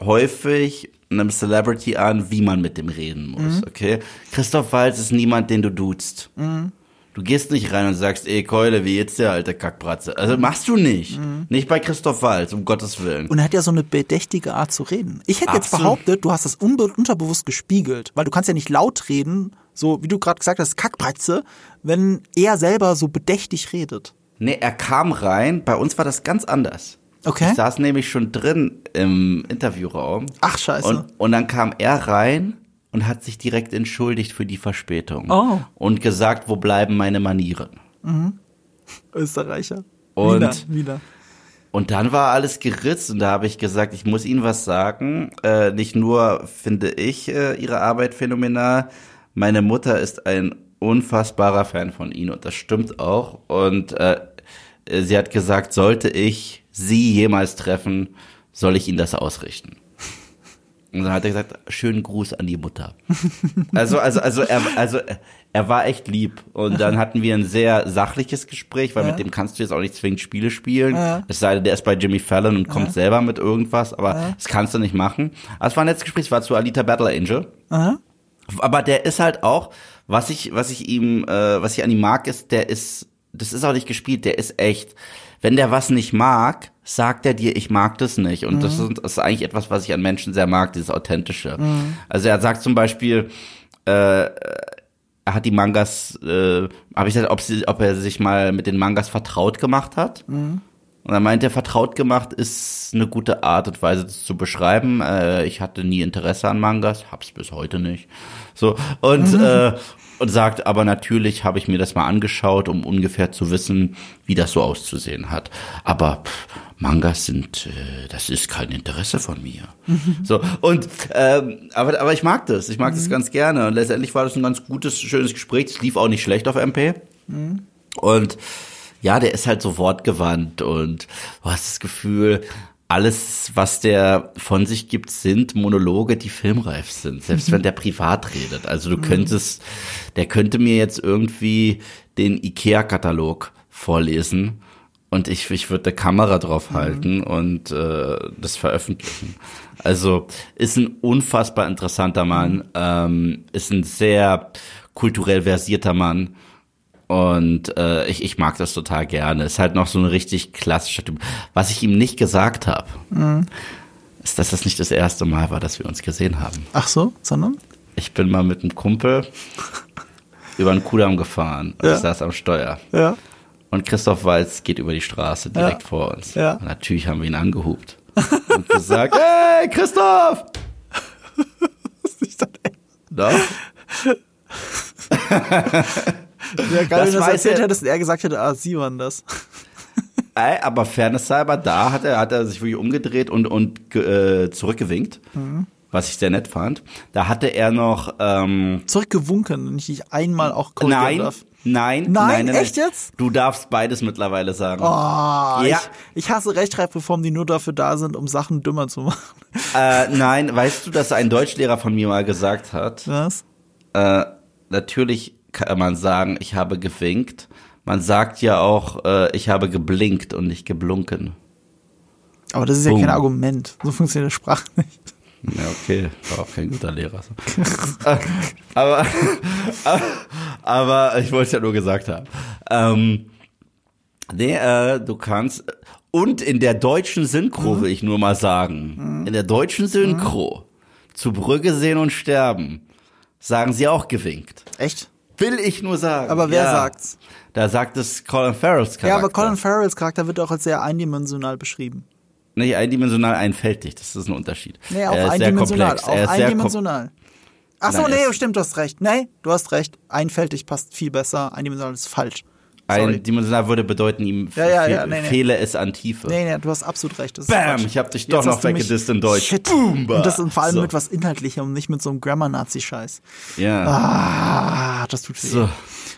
häufig einem Celebrity an, wie man mit dem reden muss, okay? Christoph Walz ist niemand, den du duzt. Du gehst nicht rein und sagst, ey Keule, wie jetzt der alte Kackbratze. Also machst du nicht. Nicht bei Christoph Walz, um Gottes Willen. Und er hat ja so eine bedächtige Art zu reden. Ich hätte jetzt Absolut. behauptet, du hast das unterbewusst gespiegelt, weil du kannst ja nicht laut reden, so wie du gerade gesagt hast, Kackbratze, wenn er selber so bedächtig redet. Nee, er kam rein, bei uns war das ganz anders. Okay. Ich saß nämlich schon drin im Interviewraum. Ach, scheiße. Und, und dann kam er rein und hat sich direkt entschuldigt für die Verspätung. Oh. Und gesagt, wo bleiben meine Manieren? Österreicher. Und- wieder, wieder. Und dann war alles geritzt und da habe ich gesagt, ich muss Ihnen was sagen. Äh, nicht nur finde ich äh, Ihre Arbeit phänomenal, meine Mutter ist ein unfassbarer Fan von Ihnen und das stimmt auch. Und äh, sie hat gesagt, sollte ich Sie jemals treffen, soll ich Ihnen das ausrichten. Und dann hat er gesagt, schönen Gruß an die Mutter. Also, also, also, er, also, er war echt lieb. Und dann hatten wir ein sehr sachliches Gespräch, weil mit dem kannst du jetzt auch nicht zwingend Spiele spielen. Ja. Es sei denn, der ist bei Jimmy Fallon und kommt selber mit irgendwas, aber das kannst du nicht machen. Aber es war ein nettes Gespräch, es war zu Alita Battle Angel. Aber der ist halt auch, was ich, was ich ihm, äh, was ich an ihm mag, ist, der ist, das ist auch nicht gespielt, der ist echt. Wenn der was nicht mag, sagt er dir, ich mag das nicht. Und das, ist, das ist eigentlich etwas, was ich an Menschen sehr mag, dieses Authentische. Also er sagt zum Beispiel, äh, er hat die Mangas, äh, habe ich gesagt, ob, sie, ob er sich mal mit den Mangas vertraut gemacht hat. Und dann meint er, vertraut gemacht ist eine gute Art und Weise, das zu beschreiben. Äh, ich hatte nie Interesse an Mangas, hab's bis heute nicht. So und äh, und sagt, aber natürlich habe ich mir das mal angeschaut, um ungefähr zu wissen, wie das so auszusehen hat. Aber pff, Mangas sind, äh, das ist kein Interesse von mir. So und ähm, aber aber ich mag das, ich mag das ganz gerne und letztendlich war das ein ganz gutes, schönes Gespräch. Es lief auch nicht schlecht auf MP. Und ja, der ist halt so wortgewandt und du hast das Gefühl, alles, was der von sich gibt, sind Monologe, die filmreif sind, selbst wenn der *laughs* privat redet. Also du könntest, der könnte mir jetzt irgendwie den IKEA-Katalog vorlesen und ich, ich würde eine Kamera drauf halten und äh, das veröffentlichen. Also ist ein unfassbar interessanter Mann, ähm, ist ein sehr kulturell versierter Mann. Und äh, ich, ich mag das total gerne. Ist halt noch so ein richtig klassischer Typ. Was ich ihm nicht gesagt habe, ist, dass das nicht das erste Mal war, dass wir uns gesehen haben. Ach so, sondern? Ich bin mal mit einem Kumpel *laughs* über den Kudamm gefahren und Ja. ich saß am Steuer. Ja. Und Christoph Walz geht über die Straße direkt Ja. vor uns. Ja. Und natürlich haben wir ihn angehupt *laughs* und gesagt, hey Christoph! *laughs* Ist das echt? Doch. Ja, geil, Das wenn du das erzählt er- hättest und er gesagt hätte, ah, sie waren das. *laughs* Ey, aber Fairness halber, da hat er, hat er sich wirklich umgedreht und, und äh, zurückgewinkt, Mhm. was ich sehr nett fand. Da hatte er noch, ähm, Zurückgewunken, wenn ich einmal auch nein, darf. nein, Nein, nein, nein, echt nein. jetzt? Du darfst beides mittlerweile sagen. Oh, Ja. ich, ich hasse Rechtschreibreformen, die nur dafür da sind, um Sachen dümmer zu machen. Äh, nein, weißt du, dass ein Deutschlehrer von mir mal gesagt hat, Was? äh, natürlich kann man sagen, ich habe gewinkt. Man sagt ja auch, äh, ich habe geblinkt und nicht geblunken. Aber das ist ja Boom. kein Argument. So funktioniert Sprache *laughs* nicht. Ja, okay, war auch kein guter Lehrer. So. *laughs* aber, aber, *laughs* aber ich wollte es ja nur gesagt haben. Ähm, nee, äh, du kannst. Und in der deutschen Synchro will ich nur mal sagen, in der deutschen Synchro zu Brügge sehen und sterben, sagen sie auch gewinkt. Echt? Will ich nur sagen. Aber wer ja. sagt's? Da sagt es Colin Farrells Charakter. Ja, aber Colin Farrells Charakter wird auch als sehr eindimensional beschrieben. Nee, eindimensional einfältig, das ist ein Unterschied. Nee, auch er ist eindimensional. Auch er ist sehr kom- eindimensional. Ach so, nee, stimmt, du hast recht. Nee, du hast recht. Einfältig passt viel besser. Eindimensional ist falsch. Sorry. Eindimensional würde bedeuten, ihm Ja, ja, ja, nee, nee. fehle es an Tiefe. Nee, nee, du hast absolut recht. Bam, ich hab dich Jetzt doch hast noch weggedisst in Deutsch. Shit. Boom, Und das und vor allem so. mit was Inhaltlichem und nicht mit so einem Grammar-Nazi-Scheiß. Ja. Ah, das tut weh. So.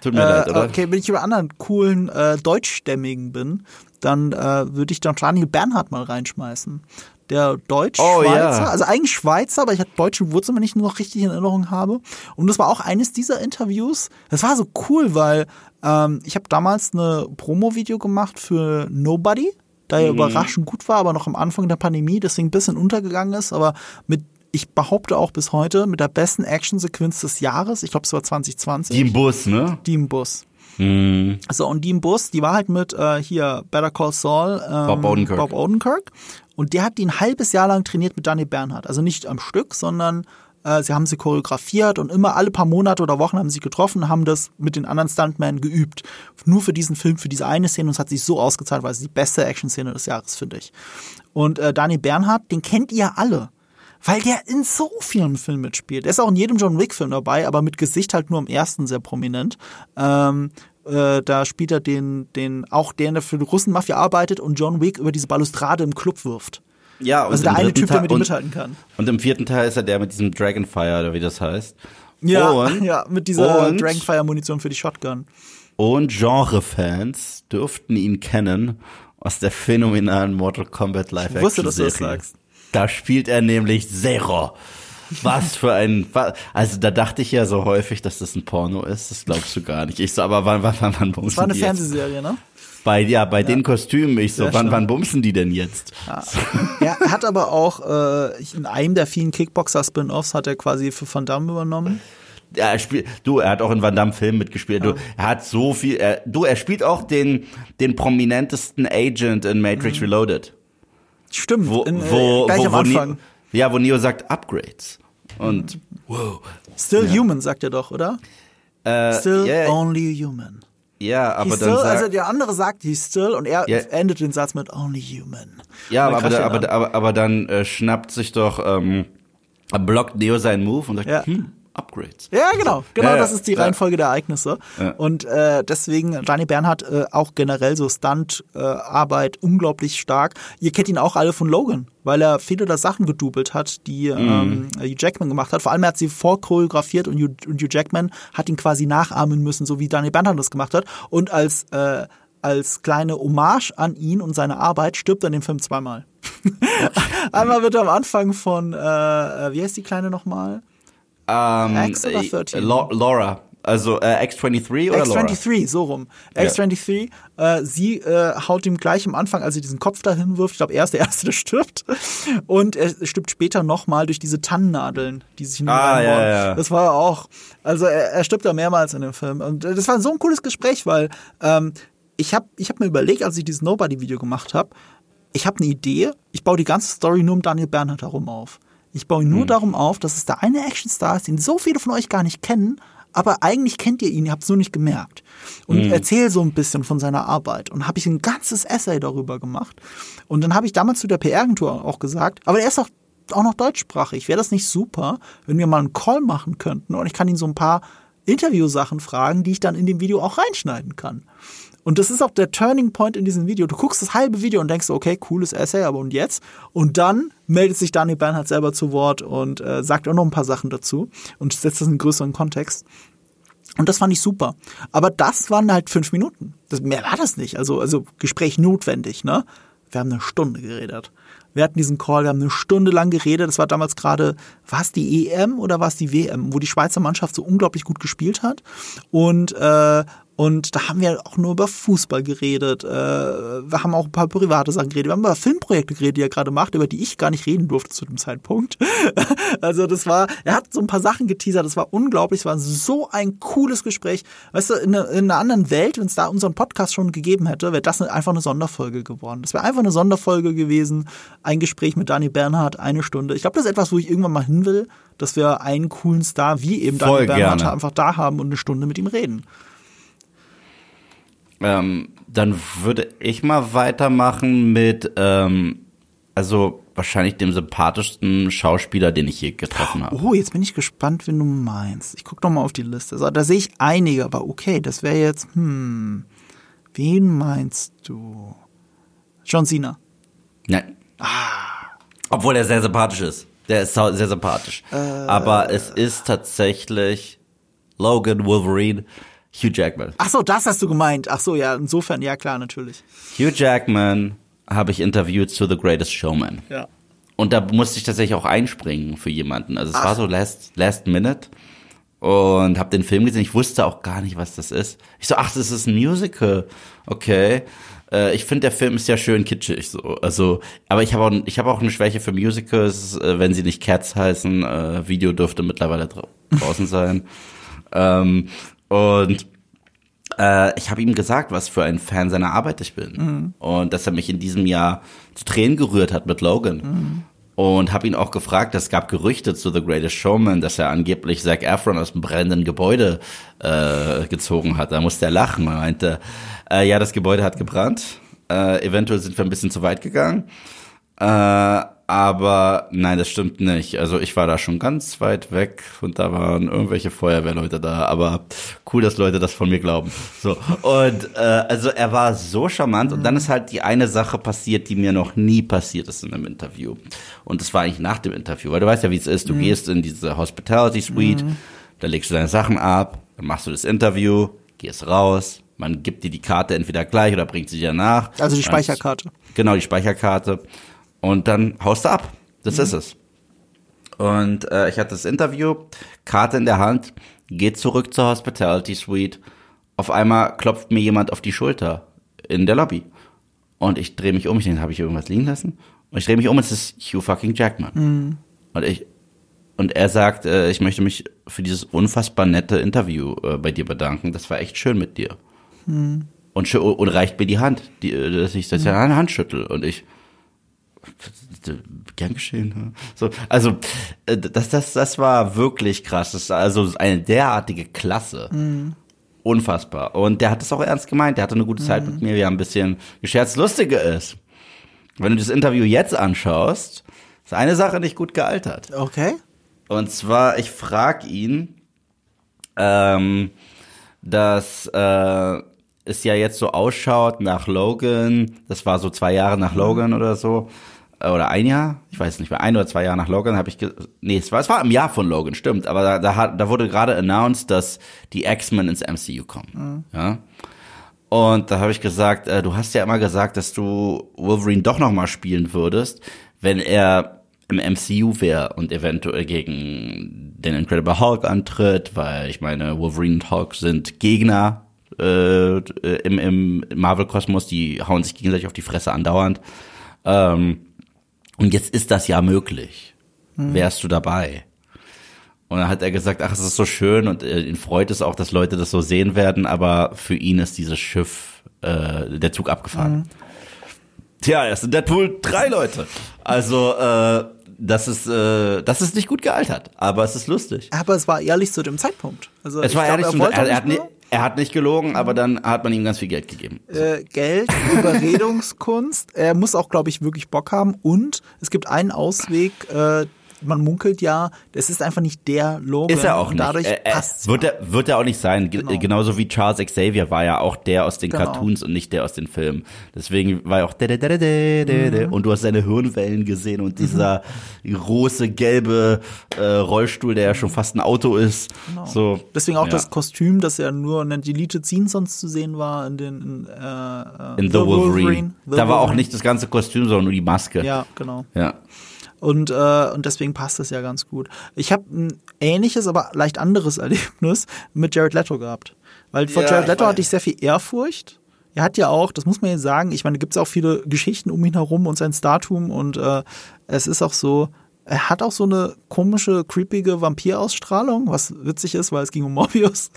Tut mir leid, Äh, oder? okay, wenn ich über anderen coolen äh, Deutschstämmigen bin, dann äh, würde ich doch Daniel Bernhard mal reinschmeißen. Der Deutsch-Schweizer, Oh, ja. also eigentlich Schweizer, aber ich hatte deutsche Wurzeln, wenn ich nur noch richtig in Erinnerung habe. Und das war auch eines dieser Interviews. Das war so cool, weil ähm, ich habe damals eine Promo-Video gemacht für Nobody, da Mhm. er überraschend gut war, aber noch am Anfang der Pandemie, deswegen ein bisschen untergegangen ist, aber mit ich behaupte auch bis heute mit der besten Actionsequenz des Jahres. Ich glaube, es war 2020. Die im Bus, ne? Die im Bus. Hm. So, und die im Bus, die war halt mit äh, hier Better Call Saul, ähm, Bob Odenkirk. Bob Odenkirk. Und der hat die ein halbes Jahr lang trainiert mit Daniel Bernhardt. Also nicht am Stück, sondern äh, sie haben sie choreografiert und immer alle paar Monate oder Wochen haben sie getroffen, haben das mit den anderen Stuntmen geübt. Nur für diesen Film, für diese eine Szene. Und es hat sich so ausgezahlt, weil es die beste Action-Szene des Jahres, finde ich. Und äh, Daniel Bernhardt, den kennt ihr alle. Weil der in so vielen Filmen mitspielt. Der ist auch in jedem John Wick-Film dabei, aber mit Gesicht halt nur im ersten sehr prominent. Ähm, äh, da spielt er den, den, auch den, der für die Russenmafia arbeitet und John Wick über diese Balustrade im Club wirft. Ja, und Also der eine Typ, der mit ihm mithalten kann. Und im vierten Teil ist er der mit diesem Dragonfire, oder wie das heißt. Ja, und, *laughs* ja mit dieser Dragonfire-Munition für die Shotgun. Und Genre-Fans dürften ihn kennen aus der phänomenalen Mortal Kombat live Ich wusste, dass du das sagst. Da spielt er nämlich Zero. Was für ein, also da dachte ich ja so häufig, dass das ein Porno ist. Das glaubst du gar nicht. Ich so, aber wann, wann, wann, wann bumsen Das war eine die jetzt? Fernsehserie, ne? Bei, ja, bei den Kostümen. Ich so, Sehr wann, wann bumsen die denn jetzt? Ja, er hat aber auch äh, in einem der vielen Kickboxer-Spin-Offs hat er quasi für Van Damme übernommen. Ja, er spielt, du, er hat auch in Van Damme Film mitgespielt. Du, er hat so viel, er, du, er spielt auch den, den prominentesten Agent in Matrix Reloaded. Stimmt, Wo, in, äh, wo, gleich wo, am wo Anfang. Neo, ja, wo Neo sagt Upgrades. Und, wow. Still human, sagt er doch, oder? Äh, Still ja, only human. ja, aber He's dann still, also der andere sagt, he's still und er Ja. endet den Satz mit only human. ja, aber, dann aber, er aber, aber dann äh, schnappt sich doch, ähm, blockt Neo seinen Move und sagt, Ja. hm, Upgrades. Ja, genau. Genau, Ja, ja, das ist die. Reihenfolge der Ereignisse. Und äh, deswegen, Dani Bernhardt äh, auch generell so Stunt-Arbeit unglaublich stark. Ihr kennt ihn auch alle von Logan, weil er viele der Sachen gedoubelt hat, die ähm, Hugh Jackman gemacht hat. Vor allem er hat sie vorchoreografiert und Hugh, und Hugh Jackman hat ihn quasi nachahmen müssen, so wie Dani Bernhardt das gemacht hat. Und als äh, als kleine Hommage an ihn und seine Arbeit stirbt er in dem Film zweimal. *laughs* Einmal wird er am Anfang von, äh, äh, wie heißt die Kleine nochmal? Ähm, X oder äh, 13? Lau- Laura. Also äh, X23 oder Laura? X23, so rum. X23, äh, sie äh, haut ihm gleich am Anfang, als sie diesen Kopf dahin wirft, ich glaube, er ist der Erste, der stirbt. *laughs* Und er stirbt später nochmal durch diese Tannennadeln, die sich in ihn Ah, ja, ja. Das war auch, also er, er stirbt da mehrmals in dem Film. Und äh, das war so ein cooles Gespräch, weil ähm, ich habe ich hab mir überlegt, als ich dieses Nobody-Video gemacht habe, ich habe eine Idee, ich baue die ganze Story nur um Daniel Bernhardt herum auf. Ich baue ihn Hm. nur darum auf, dass es der eine Actionstar ist, den so viele von euch gar nicht kennen, aber eigentlich kennt ihr ihn, ihr habt es nur nicht gemerkt. Und Hm. erzähl so ein bisschen von seiner Arbeit. Und habe ich ein ganzes Essay darüber gemacht. Und dann habe ich damals zu der PR-Agentur auch gesagt, aber er ist auch, auch noch deutschsprachig. Wäre das nicht super, wenn wir mal einen Call machen könnten und ich kann ihn so ein paar Interviewsachen fragen, die ich dann in dem Video auch reinschneiden kann. Und das ist auch der Turning Point in diesem Video. Du guckst das halbe Video und denkst, okay, cooles Essay, aber und jetzt? Und dann meldet sich Daniel Bernhardt selber zu Wort und äh, sagt auch noch ein paar Sachen dazu und setzt das in einen größeren Kontext. Und das fand ich super. Aber das waren halt fünf Minuten. Das, mehr war das nicht. Also, also Gespräch notwendig, ne? Wir haben eine Stunde geredet. Wir hatten diesen Call, wir haben eine Stunde lang geredet. Das war damals gerade, war es die EM oder war es die WM, wo die Schweizer Mannschaft so unglaublich gut gespielt hat. Und, äh, und da haben wir auch nur über Fußball geredet. Äh, wir haben auch ein paar private Sachen geredet. Wir haben über Filmprojekte geredet, die er gerade macht, über die ich gar nicht reden durfte zu dem Zeitpunkt. *laughs* also das war, er hat so ein paar Sachen geteasert. Das war unglaublich. Es war so ein cooles Gespräch. Weißt du, in, einer- in einer anderen Welt, wenn es da unseren Podcast schon gegeben hätte, wäre das einfach eine Sonderfolge geworden. Das wäre einfach eine Sonderfolge gewesen. ein Gespräch mit Daniel Bernhardt, eine Stunde. Ich glaube, das ist etwas, wo ich irgendwann mal hin will, dass wir einen coolen Star wie eben Voll Daniel Bernhardt gerne. einfach da haben und eine Stunde mit ihm reden. Ähm, dann würde ich mal weitermachen mit, ähm, also wahrscheinlich dem sympathischsten Schauspieler, den ich je getroffen habe. Oh, jetzt bin ich gespannt, wen du meinst. Ich gucke mal auf die Liste. Also, da sehe ich einige, aber okay, das wäre jetzt, hm, wen meinst du? John Cena. Nein. Obwohl er sehr sympathisch ist. Der ist sehr sympathisch. Aber es ist tatsächlich Logan Wolverine, Hugh Jackman. Ach so, das hast du gemeint. Ach so, ja, insofern, ja klar, natürlich. Hugh Jackman habe ich interviewt zu The Greatest Showman. Ja. Und da musste ich tatsächlich auch einspringen für jemanden. Also es war so last, last minute und habe den Film gesehen. Ich wusste auch gar nicht, was das ist. Ich so, ach, das ist ein Musical. Okay. Äh, ich finde, der Film ist ja schön kitschig so. Also, aber ich habe auch, ich habe auch eine Schwäche für Musicals, äh, wenn sie nicht Cats heißen. Äh, Video dürfte mittlerweile dra draußen sein. *laughs* Ähm, und äh, ich habe ihm gesagt, was für ein Fan seiner Arbeit ich bin. Und dass er mich in diesem Jahr zu Tränen gerührt hat mit Logan. Und habe ihn auch gefragt, es gab Gerüchte zu The Greatest Showman, dass er angeblich Zac Efron aus dem brennenden Gebäude äh, gezogen hat. Da musste er lachen. Er meinte, äh, ja, das Gebäude hat gebrannt. Äh, eventuell sind wir ein bisschen zu weit gegangen. Äh, aber nein, das stimmt nicht. Also ich war da schon ganz weit weg und da waren irgendwelche Feuerwehrleute da. Aber cool, dass Leute das von mir glauben. So und äh, also er war so charmant und dann ist halt die eine Sache passiert, die mir noch nie passiert ist in einem Interview. Und das war eigentlich nach dem Interview, weil du weißt ja, wie es ist. Du gehst in diese Hospitality Suite, da legst du deine Sachen ab, dann machst du das Interview, gehst raus. Man gibt dir die Karte entweder gleich oder bringt sie dir nach. Also die Speicherkarte. Genau, die Speicherkarte. Und dann haust du ab. Das ist es. Und äh, ich hatte das Interview, Karte in der Hand, geht zurück zur Hospitality Suite. Auf einmal klopft mir jemand auf die Schulter in der Lobby. Und ich drehe mich um, ich denke, habe ich irgendwas liegen lassen? Und ich drehe mich um, es ist Hugh fucking Jackman. Und ich und er sagt, äh, ich möchte mich für dieses unfassbar nette Interview äh, bei dir bedanken. Das war echt schön mit dir. Und, schö- und reicht mir die Hand, die, äh, dass ich das ja eine Hand schüttel. Und ich, gern geschehen. ne? So, also äh, das, das, das war wirklich krass. Das ist also eine derartige Klasse. Unfassbar. Und der hat es auch ernst gemeint. Der hatte eine gute Zeit mit mir. Wir haben ein bisschen gescherzt. Lustige ist, wenn du das Interview jetzt anschaust, ist eine Sache nicht gut gealtert. Okay. Und zwar, ich frag ihn, ähm, dass äh, es ja jetzt so ausschaut nach Logan, das war so zwei Jahre nach Logan oder so, äh, oder ein Jahr, ich weiß nicht mehr, ein oder zwei Jahre nach Logan habe ich, nee, es war, es war im Jahr von Logan, stimmt, aber da, da, hat, da wurde gerade announced, dass die X-Men ins MCU kommen, ja. Und da habe ich gesagt, äh, du hast ja immer gesagt, dass du Wolverine doch noch mal spielen würdest, wenn er im MCU wäre und eventuell gegen den Incredible Hulk antritt, weil ich meine, Wolverine und Hulk sind Gegner äh, im, im Marvel-Kosmos, die hauen sich gegenseitig auf die Fresse andauernd. Ähm, und jetzt ist das ja möglich. Wärst du dabei? Und dann hat er gesagt, ach, es ist so schön und äh, ihn freut es auch, dass Leute das so sehen werden, aber für ihn ist dieses Schiff, äh, der Zug abgefahren. Tja, das sind Deadpool drei Leute. Also, äh, das ist, äh, das ist nicht gut gealtert, aber es ist lustig. Aber es war ehrlich zu dem Zeitpunkt. Also Es war glaub, ehrlich, er zum- wollte er, er, hat nicht, gelogen, aber dann hat man ihm ganz viel Geld gegeben. äh, Geld, Überredungskunst. Er muss auch, glaube ich, wirklich Bock haben. Und es gibt einen Ausweg. Äh, man munkelt ja, das ist einfach nicht der Logan. Ist er auch nicht. Dadurch er, passt's. wird, er, wird er auch nicht sein. Ge- Genau. Genauso wie Charles Xavier war ja auch der aus den Genau. Cartoons und nicht der aus den Filmen. Deswegen war er auch. Mhm. und du hast seine Hirnwellen gesehen und dieser große gelbe äh, Rollstuhl, der ja schon fast ein Auto ist. So. Deswegen auch ja. das Kostüm, das ja nur in den Deleted Scenes sonst zu sehen war in den in, äh, äh, in The, Wolverine. The da war auch Wolverine. nicht das ganze Kostüm, sondern nur die Maske. Ja, genau. ja. Und, äh, und deswegen passt es ja ganz gut. Ich habe ein ähnliches, aber leicht anderes *laughs* Erlebnis mit Jared Leto gehabt. Weil vor Ja, Jared ich Leto weiß. hatte ich sehr viel Ehrfurcht. Er hat ja auch, das muss man jetzt sagen, ich meine, gibt es auch viele Geschichten um ihn herum und sein Startum und äh, es ist auch so, er hat auch so eine komische, creepige Vampirausstrahlung, was witzig ist, weil es ging um *laughs* Morbius.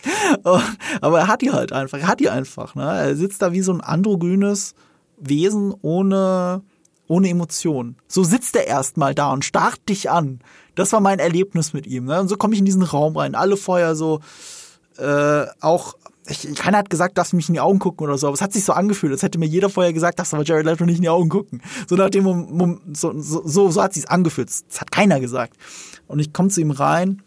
Aber er hat die halt einfach, er hat die einfach. Ne? Er sitzt da wie so ein androgynes Wesen ohne, ohne Emotion. So sitzt er erstmal da und starrt dich an. Das war mein Erlebnis mit ihm. Ne? Und so komme ich in diesen Raum rein. Alle vorher so, äh, auch ich, keiner hat gesagt, darfst du mich in die Augen gucken oder so, aber es hat sich so angefühlt, als hätte mir jeder vorher gesagt, darfst aber Jared Leto nicht in die Augen gucken. So nach dem Moment, so, so, so, so hat sich's angefühlt. Das hat keiner gesagt. Und ich komme zu ihm rein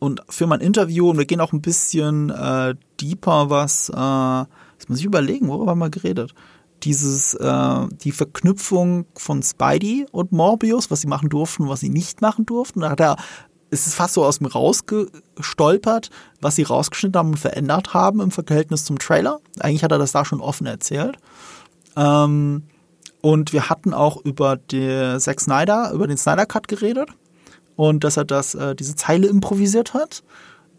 und für mein Interview und wir gehen auch ein bisschen äh, deeper, was, äh, jetzt muss ich überlegen, worüber haben wir geredet? Dieses, äh, die Verknüpfung von Spidey und Morbius, was sie machen durften und was sie nicht machen durften. Da hat er es ist fast so aus dem rausgestolpert, was sie rausgeschnitten haben und verändert haben im Verhältnis zum Trailer. Eigentlich hat er das da schon offen erzählt. Ähm, und wir hatten auch über die Zack Snyder, über den Snyder Cut geredet und dass er das, äh, diese Zeile improvisiert hat.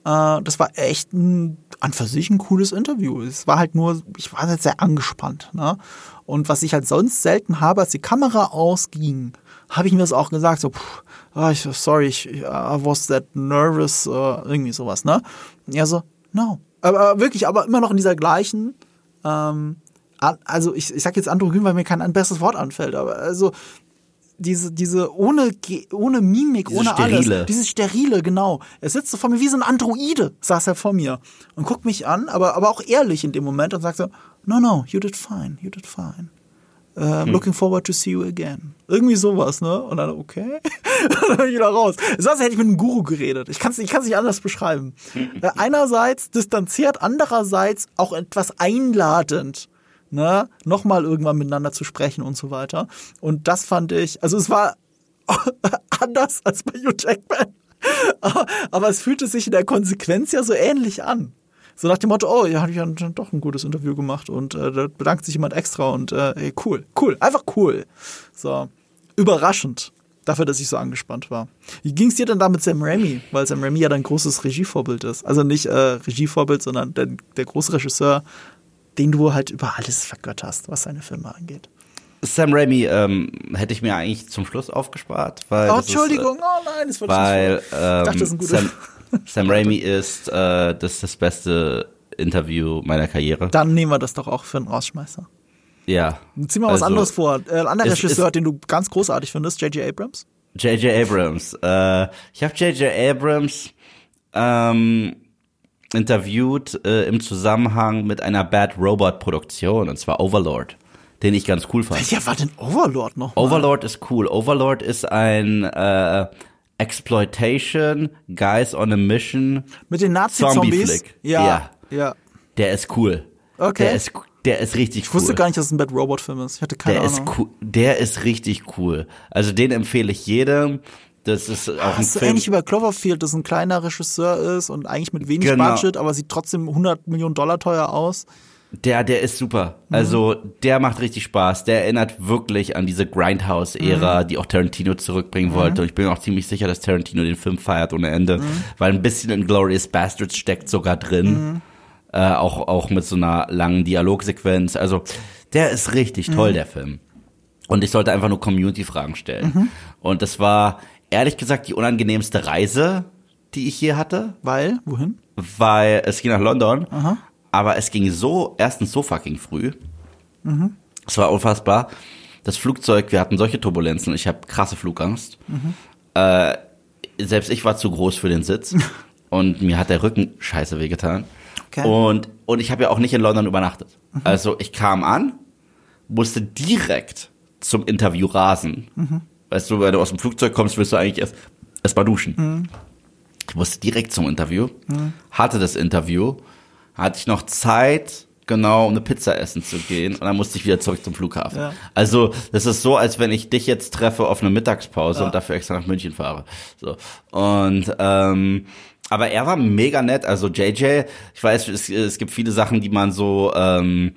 Äh, das war echt ein, an für sich ein cooles Interview. Es war halt nur, ich war halt sehr angespannt. Ne? Und was ich halt sonst selten habe, als die Kamera ausging, habe ich mir das auch gesagt, so, pff, oh, sorry, ich, I was that nervous, uh, irgendwie sowas, ne? Ja, so, no. Aber wirklich, aber immer noch in dieser gleichen, ähm, also ich, ich sag jetzt Androgyn, weil mir kein ein besseres Wort anfällt, aber also diese, diese ohne, ohne Mimik, diese ohne sterile. alles. Dieses sterile, genau. Er sitzt so vor mir wie so ein Androide, saß er vor mir und guckt mich an, aber, aber auch ehrlich in dem Moment und sagt so, no, no, you did fine, you did fine. Uh, hm. Looking forward to see you again. Irgendwie sowas, ne? Und dann, okay. *laughs* dann bin ich wieder raus. Sonst hätte ich mit einem Guru geredet. Ich kann es ich kann's nicht anders beschreiben. *laughs* Äh, einerseits distanziert, andererseits auch etwas einladend. Ne? Nochmal irgendwann miteinander zu sprechen und so weiter. Und das fand ich, also es war *laughs* anders als bei Hugh Jackman. *laughs* Aber es fühlte sich in der Konsequenz ja so ähnlich an. So nach dem Motto, oh, ja, hatte ich ja doch ein gutes Interview gemacht und äh, da bedankt sich jemand extra und äh, ey, cool, cool, einfach cool. So, überraschend dafür, dass ich so angespannt war. Wie ging es dir denn da mit Sam Raimi? Weil Sam Raimi ja dein großes Regievorbild ist. Also nicht äh, Regievorbild, sondern der, der große Regisseur, den du halt über alles vergötterst, was seine Filme angeht. Sam Raimi ähm, hätte ich mir eigentlich zum Schluss aufgespart, weil. Oh, Entschuldigung, ist, äh, oh nein, das wollte weil, ich nicht. Ähm, ich dachte, das ist ein guter. Sam, Sam Raimi ist äh, das, ist das beste Interview meiner Karriere. Dann nehmen wir das doch auch für einen Rausschmeißer. Ja. Zieh mal was also, anderes vor. Äh, ein anderer Regisseur, den du ganz großartig findest, J.J. Abrams? J.J. Abrams. Äh, ich habe J.J. Abrams ähm, interviewt äh, im Zusammenhang mit einer Bad Robot Produktion, und zwar Overlord, den ich ganz cool fand. Welcher war denn Overlord noch? Mal? Overlord ist cool. Overlord ist ein äh, Exploitation, Guys on a Mission. Mit den Nazi-Zombies? Ja, ja. Ja. Der ist cool. Okay. Der ist, der ist richtig cool. Ich wusste gar nicht, dass es ein Bad Robot-Film ist. Ich hatte keine der Ahnung. Ist cool, der ist richtig cool. Also den empfehle ich jedem. Das ist auch ein das ist Film. ähnlich wie bei Cloverfield, das ein kleiner Regisseur ist und eigentlich mit wenig genau. Budget, aber sieht trotzdem 100 Millionen Dollar teuer aus. Der, der ist super. Mhm. Also, der macht richtig Spaß. Der erinnert wirklich an diese Grindhouse-Ära, mhm. die auch Tarantino zurückbringen mhm. wollte. Und ich bin auch ziemlich sicher, dass Tarantino den Film feiert ohne Ende. Mhm. Weil ein bisschen in Glorious Bastards steckt sogar drin. Mhm. Äh, auch, auch mit so einer langen Dialogsequenz. Also, der ist richtig toll, mhm. der Film. Und ich sollte einfach nur Community-Fragen stellen. Und das war, ehrlich gesagt, die unangenehmste Reise, die ich je hatte. Weil? Wohin? Weil es ging nach London. Aha aber es ging so, erstens so fucking früh. Mhm. Es war unfassbar. Das Flugzeug, wir hatten solche Turbulenzen, ich habe krasse Flugangst. Mhm. Äh, selbst ich war zu groß für den Sitz *laughs* und mir hat der Rücken scheiße wehgetan. Okay. Und, und ich habe ja auch nicht in London übernachtet. Mhm. Also ich kam an, musste direkt zum Interview rasen. Mhm. Weißt du, wenn du aus dem Flugzeug kommst, willst du eigentlich erst, erst mal duschen. Mhm. Ich musste direkt zum Interview, mhm. hatte das Interview hatte ich noch Zeit, genau, um eine Pizza essen zu gehen und dann musste ich wieder zurück zum Flughafen. Ja. Also, das ist so, als wenn ich dich jetzt treffe auf eine Mittagspause ja. und dafür extra nach München fahre. So. Und ähm, aber er war mega nett, also JJ, ich weiß, es, es gibt viele Sachen, die man so ähm,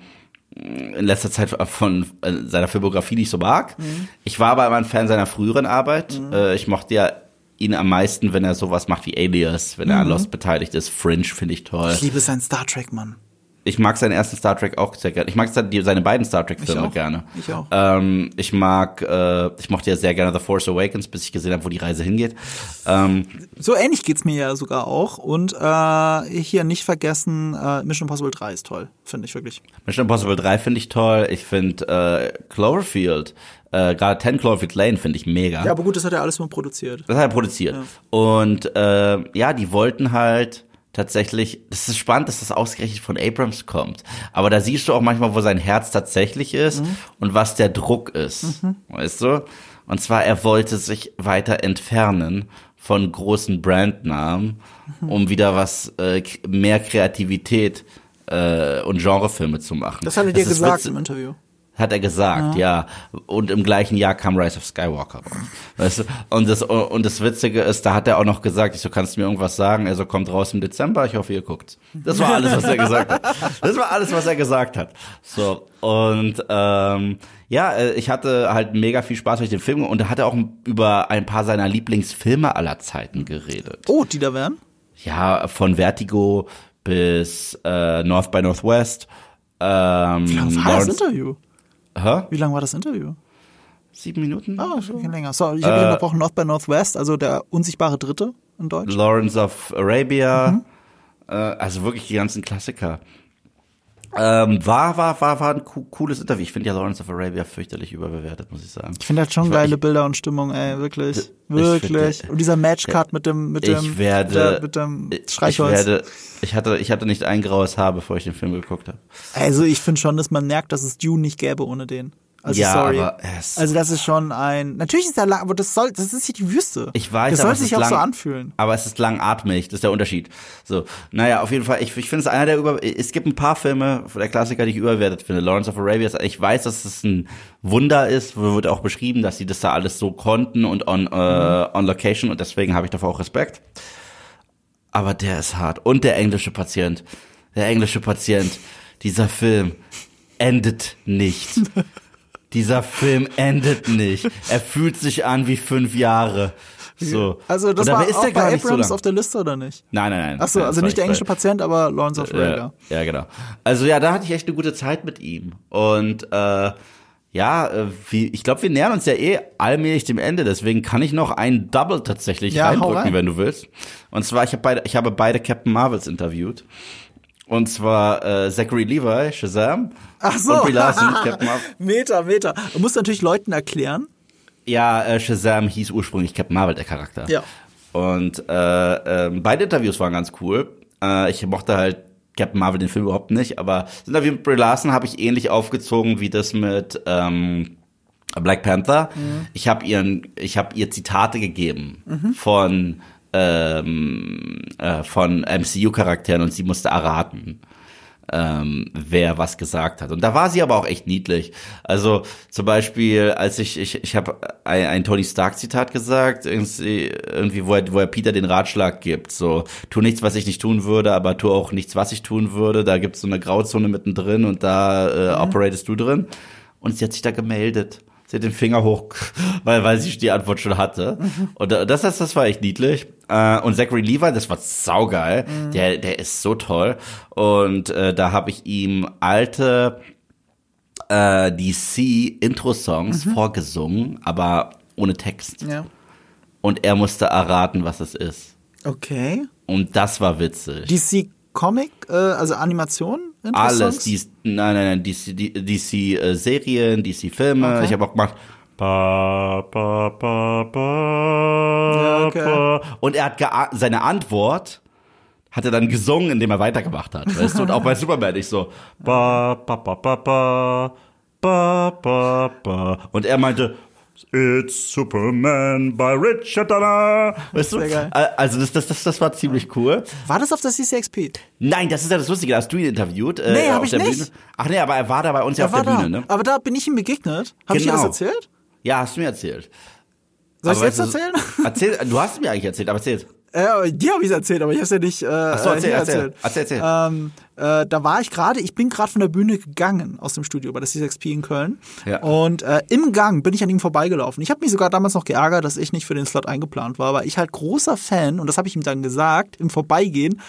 in letzter Zeit von äh, seiner Filmografie nicht so mag. Mhm. Ich war aber immer ein Fan seiner früheren Arbeit. Mhm. Ich mochte ja ihn am meisten, wenn er sowas macht wie Alias, wenn er an mhm. Lost beteiligt ist. Fringe finde ich toll. Ich liebe seinen Star Trek, Mann. Ich mag seinen ersten Star Trek auch sehr gerne. Ich mag seine beiden Star Trek Filme gerne. Ich auch. Ähm, ich mag, äh, ich mochte ja sehr gerne The Force Awakens, bis ich gesehen habe, wo die Reise hingeht. Ähm, so ähnlich geht's mir ja sogar auch. Und äh, hier nicht vergessen, äh, Mission Impossible 3 ist toll, finde ich wirklich. Mission Impossible 3 finde ich toll. Ich finde äh, Cloverfield Äh, Gerade 10 Cloverfield Lane finde ich mega. Ja, aber gut, das hat er alles mal produziert. Das hat er produziert. Und äh, ja, die wollten halt tatsächlich, das ist spannend, dass das ausgerechnet von Abrams kommt. Aber da siehst du auch manchmal, wo sein Herz tatsächlich ist und was der Druck ist. Weißt du? Und zwar, er wollte sich weiter entfernen von großen Brandnamen, um wieder was, äh, mehr Kreativität äh, und Genrefilme zu machen. Das hat er dir gesagt im Interview. Hat er gesagt, ja. Und im gleichen Jahr kam Rise of Skywalker raus. Weißt du? Und das, und das Witzige ist, da hat er auch noch gesagt, ich so, kannst du mir irgendwas sagen? Er so, kommt raus im Dezember, ich hoffe, ihr guckt. Das war alles, was er gesagt hat. Das war alles, was er gesagt hat. So, und ähm, ja, äh, ich hatte halt mega viel Spaß durch den Film und da hat er auch über ein paar seiner Lieblingsfilme aller Zeiten geredet. Oh, die da wären? Ja, von Vertigo bis äh, North by Northwest. Ähm, Lawrence- Interview? Hä? Wie lang war das Interview? Sieben Minuten? Ah, schon länger. So, ich habe Äh, unterbrochen. North by Northwest, also der unsichtbare Dritte in Deutsch. Lawrence of Arabia, Mhm. äh, also wirklich die ganzen Klassiker. Ähm, war, war, war, war ein co cooles Interview. Ich finde ja Lawrence of Arabia fürchterlich überbewertet, muss ich sagen. Ich finde halt schon Ich- geile ich- Bilder und Stimmung, ey, wirklich. Ich Wirklich. finde- und dieser Matchcard mit dem, mit dem, ich werde, der, mit dem ich Streichholz. werde, ich hatte, ich hatte nicht ein graues Haar, bevor ich den Film geguckt habe. Also ich finde schon, dass man merkt, dass es Dune nicht gäbe ohne den. Also Ja, sorry. aber es- also das ist schon ein. Natürlich ist er lang, aber das soll, das ist hier die Wüste. Ich weiß, Das aber soll es sich ist auch so lang- anfühlen. Aber es ist langatmig, das ist der Unterschied. So, naja, auf jeden Fall, ich, ich finde es einer der über, es gibt ein paar Filme der Klassiker, die ich überwertet finde. Lawrence of Arabia, ich weiß, dass es ein Wunder ist, wird auch beschrieben, dass sie das da alles so konnten und on, äh, on location und deswegen habe ich davor auch Respekt. Aber der ist hart. Und der englische Patient. Der englische Patient. Dieser Film endet nicht. *laughs* Dieser Film endet nicht. Er fühlt sich an wie fünf Jahre. So. Also das war auch der bei so Abrams lang. auf der Liste oder nicht? Nein, nein, nein. Achso, also nicht der englische Patient, aber Lawrence of Arabia. ja, ja, genau. Also ja, da hatte ich echt eine gute Zeit mit ihm. Und äh, ja, äh, wie, ich glaube, wir nähern uns ja eh allmählich dem Ende. Deswegen kann ich noch einen Double tatsächlich Ja, reindrücken, rein. wenn du willst. Und zwar, ich habe beide, ich habe beide Captain Marvels interviewt. Und zwar äh, Zachary Levi, Shazam. Ach so. Und Brie Larson, *laughs* Captain Marvel. Meter, Meter. Du musst natürlich Leuten erklären. Ja, äh, Shazam hieß ursprünglich Captain Marvel, der Charakter. Ja. Und äh, ähm, beide Interviews waren ganz cool. Äh, ich mochte halt Captain Marvel den Film überhaupt nicht, aber das Interview mit Brie Larson habe ich ähnlich aufgezogen wie das mit ähm, Black Panther. Ich habe ihren, ich habe ihr Zitate gegeben von ähm, äh, von MCU-Charakteren und sie musste erraten ähm, wer was gesagt hat. Und da war sie aber auch echt niedlich. Also zum Beispiel, als ich, ich, ich habe ein, ein Tony Stark-Zitat gesagt, irgendwie, irgendwie wo, er, wo er Peter den Ratschlag gibt, so, tu nichts, was ich nicht tun würde, aber tu auch nichts, was ich tun würde. Da gibt's so eine Grauzone mittendrin und da äh, operatest du drin. Und sie hat sich da gemeldet. Sie hat den Finger hoch, *laughs* weil, weil sie die Antwort schon hatte. Und äh, das, das, das war echt niedlich. Äh, Und Zachary Levi, das war saugeil. Der, der ist so toll. Und äh, da habe ich ihm alte äh, DC-Intro-Songs vorgesungen, aber ohne Text. Ja. Und er musste erraten, was es ist. Okay. Und das war witzig. DC Comic, äh, also Animation? Alles, dies, nein, nein, nein, DC, DC äh, Serien, DC Filme. Okay. Ich habe auch gemacht. Ba, ba, ba, ba, Ja, okay. ba. Und er hat seine Antwort hat er dann gesungen, indem er weitergemacht hat, weißt du? Und auch bei *laughs* Superman ich so ba, ba, ba, ba, ba, ba, ba, ba. Und er meinte It's Superman by Richard Donner. Weißt du? Äh, Also das, das, das, das war ziemlich cool. War das auf der CCXP? Nein, das ist ja das Lustige, da hast du ihn interviewt. Äh, Nee, hab auf ich der nicht. Bühne. Ach nee, aber er war da bei uns ja auf der war Bühne, da. ne? Aber da bin ich ihm begegnet. Habe ich dir das Genau. erzählt? Ja, hast du mir erzählt. Soll ich Aber jetzt erzählen? *laughs* Erzähl, du hast mir eigentlich erzählt, aber erzähl. Äh, dir habe ich erzählt, aber ich habe es ja nicht äh, Ach so, erzähl, hier erzähl. erzählt. Erzähl, erzähl. Ähm, äh, da war ich gerade, ich bin gerade von der Bühne gegangen aus dem Studio bei der CXP in Köln. Ja. Und äh, im Gang bin ich an ihm vorbeigelaufen. Ich habe mich sogar damals noch geärgert, dass ich nicht für den Slot eingeplant war, weil ich halt großer Fan, und das habe ich ihm dann gesagt, im Vorbeigehen,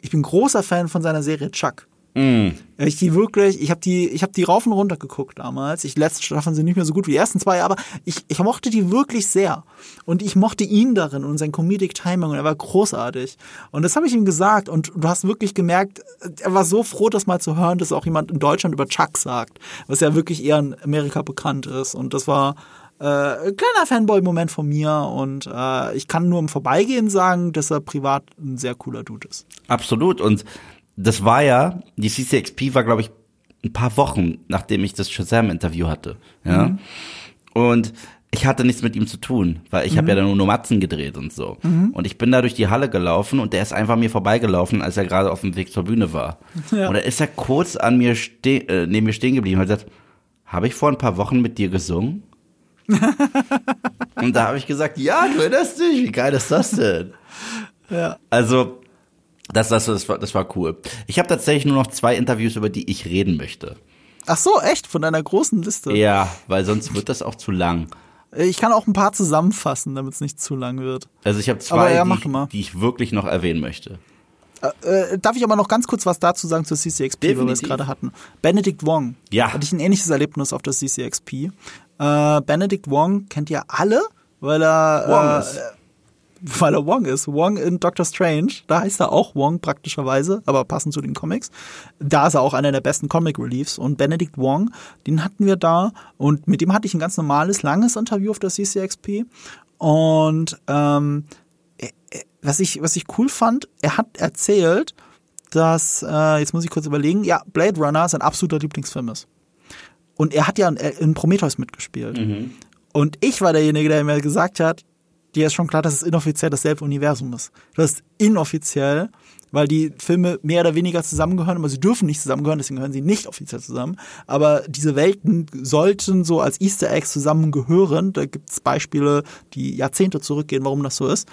ich bin großer Fan von seiner Serie Chuck. Ich die wirklich, ich habe die, ich habe die rauf und runter geguckt damals. Ich letzte Staffeln sind nicht mehr so gut wie die ersten zwei, aber ich, ich mochte die wirklich sehr und ich mochte ihn darin und sein Comedic Timing und er war großartig. Und das habe ich ihm gesagt und du hast wirklich gemerkt, er war so froh, das mal zu hören, dass auch jemand in Deutschland über Chuck sagt, was ja wirklich eher in Amerika bekannt ist. Und das war äh, ein kleiner Fanboy-Moment von mir und äh, ich kann nur im Vorbeigehen sagen, dass er privat ein sehr cooler Dude ist. Absolut. Und das war ja, die CCXP war, glaube ich, ein paar Wochen, nachdem ich das Shazam-Interview hatte. Ja. Mhm. Und ich hatte nichts mit ihm zu tun, weil ich mhm. habe ja dann nur Matzen gedreht und so. Mhm. Und ich bin da durch die Halle gelaufen und der ist einfach mir vorbeigelaufen, als er gerade auf dem Weg zur Bühne war. Ja. Und da ist er kurz an mir ste äh, neben mir stehen geblieben und hat gesagt, habe ich vor ein paar Wochen mit dir gesungen? *laughs* und da habe ich gesagt, ja, du erinnerst dich, wie geil ist das denn? Ja. Also, das, das, das, war, das war cool. Ich habe tatsächlich nur noch zwei Interviews, über die ich reden möchte. Ach so, echt? Von deiner großen Liste? Ja, weil sonst wird das auch zu lang. Ich kann auch ein paar zusammenfassen, damit es nicht zu lang wird. Also ich habe zwei, ja, die, die, ich wirklich noch erwähnen möchte. Äh, äh, darf ich aber noch ganz kurz was dazu sagen zur CCXP, Definitiv. weil wir es gerade hatten. Benedict Wong. Ja. Hatte ich ein ähnliches Erlebnis auf der CCXP. Äh, Benedict Wong kennt ihr alle, weil er Wong ist. Äh, weil er Wong ist. Wong in Doctor Strange, da heißt er auch Wong praktischerweise, aber passend zu den Comics. Da ist er auch einer der besten Comic Reliefs. Und Benedict Wong, den hatten wir da und mit dem hatte ich ein ganz normales, langes Interview auf der CCXP. Und ähm, was ich, was ich cool fand, er hat erzählt, dass, äh, jetzt muss ich kurz überlegen, ja, Blade Runner sein absoluter Lieblingsfilm ist. Und er hat ja in, in Prometheus mitgespielt. Mhm. Und ich war derjenige, der mir gesagt hat, dir ist schon klar, dass es inoffiziell dasselbe Universum ist. Das ist inoffiziell, weil die Filme mehr oder weniger zusammengehören, aber sie dürfen nicht zusammengehören, deswegen gehören sie nicht offiziell zusammen. Aber diese Welten sollten so als Easter Eggs zusammengehören. Da gibt es Beispiele, die Jahrzehnte zurückgehen, warum das so ist.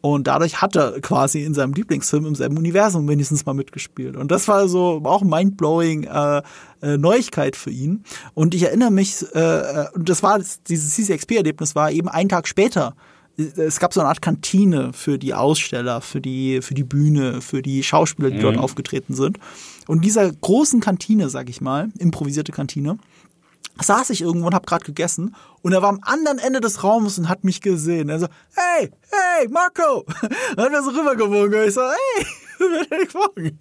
Und dadurch hat er quasi in seinem Lieblingsfilm im selben Universum wenigstens mal mitgespielt. Und das war so auch mindblowing äh, äh, Neuigkeit für ihn. Und ich erinnere mich, äh, äh das war dieses CCXP-Erlebnis war eben einen Tag später. Es gab so eine Art Kantine für die Aussteller, für die, für die Bühne, für die Schauspieler, die mhm. dort aufgetreten sind. Und dieser großen Kantine, sag ich mal, improvisierte Kantine, saß ich irgendwo und hab gerade gegessen und er war am anderen Ende des Raumes und hat mich gesehen. Er so, hey, hey, Marco! *laughs* Und hat mir so rübergewunken. Ich so, hey, *laughs*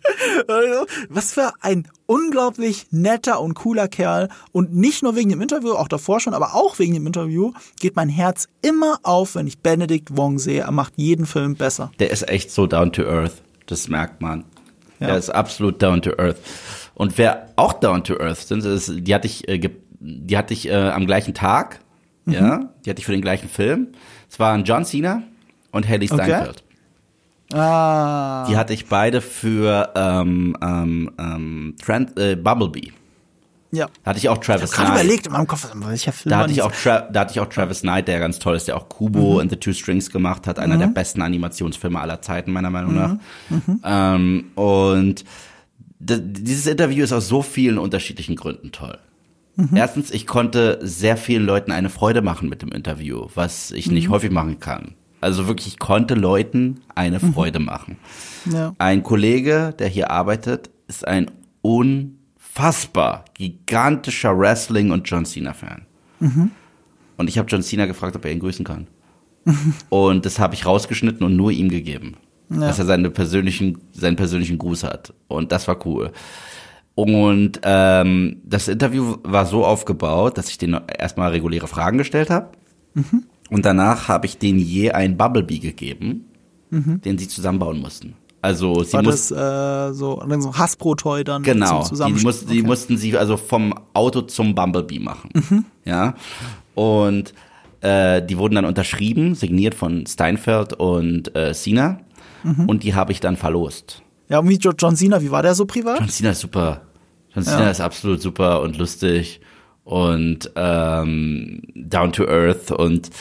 was für ein unglaublich netter und cooler Kerl. Und nicht nur wegen dem Interview, auch davor schon, aber auch wegen dem Interview geht mein Herz immer auf, wenn ich Benedict Wong sehe. Er macht jeden Film besser. Der ist echt so down to earth. Das merkt man. Ja. Der ist absolut down to earth. Und wer auch down to earth sind, ist, die hatte ich äh, die hatte ich äh, am gleichen Tag, mhm. ja, die hatte ich für den gleichen Film. Es waren John Cena und Haley Steinfeld. Okay. Ah. Die hatte ich beide für ähm, ähm, ähm, Trent, äh, Bumblebee. Ja. Da hatte ich auch Travis ich Knight. überlegt in meinem Kopf, welcher Film da hatte ich auch Tra Da hatte ich auch Travis Knight, der ganz toll ist, der auch Kubo mhm. and the Two Strings gemacht hat. Einer mhm. der besten Animationsfilme aller Zeiten, meiner Meinung nach. Mhm. Ähm, und dieses Interview ist aus so vielen unterschiedlichen Gründen toll. Mhm. Erstens, ich konnte sehr vielen Leuten eine Freude machen mit dem Interview, was ich nicht mhm. häufig machen kann. Also wirklich, ich konnte Leuten eine mhm. Freude machen. Ja. Ein Kollege, der hier arbeitet, ist ein unfassbar gigantischer Wrestling- und John Cena-Fan. Mhm. Und ich habe John Cena gefragt, ob er ihn grüßen kann. *laughs* und das habe ich rausgeschnitten und nur ihm gegeben. Ja. Dass er seine persönlichen, seinen persönlichen Gruß hat. Und das war cool. Und ähm, das Interview war so aufgebaut, dass ich denen erstmal reguläre Fragen gestellt habe. Mhm. Und danach habe ich denen je ein Bumblebee gegeben, mhm. den sie zusammenbauen mussten. Also sie war das äh, so, so Hasbro-Toy dann genau, zum die, mussten, okay. die mussten sie also vom Auto zum Bumblebee machen. Mhm. Ja. Und äh, die wurden dann unterschrieben, signiert von Steinfeld und äh, Cena. Mhm. Und die habe ich dann verlost. Ja, und wie John Cena, wie war der so privat? John Cena ist super. John Cena ja. ist absolut super und lustig und ähm, down to earth und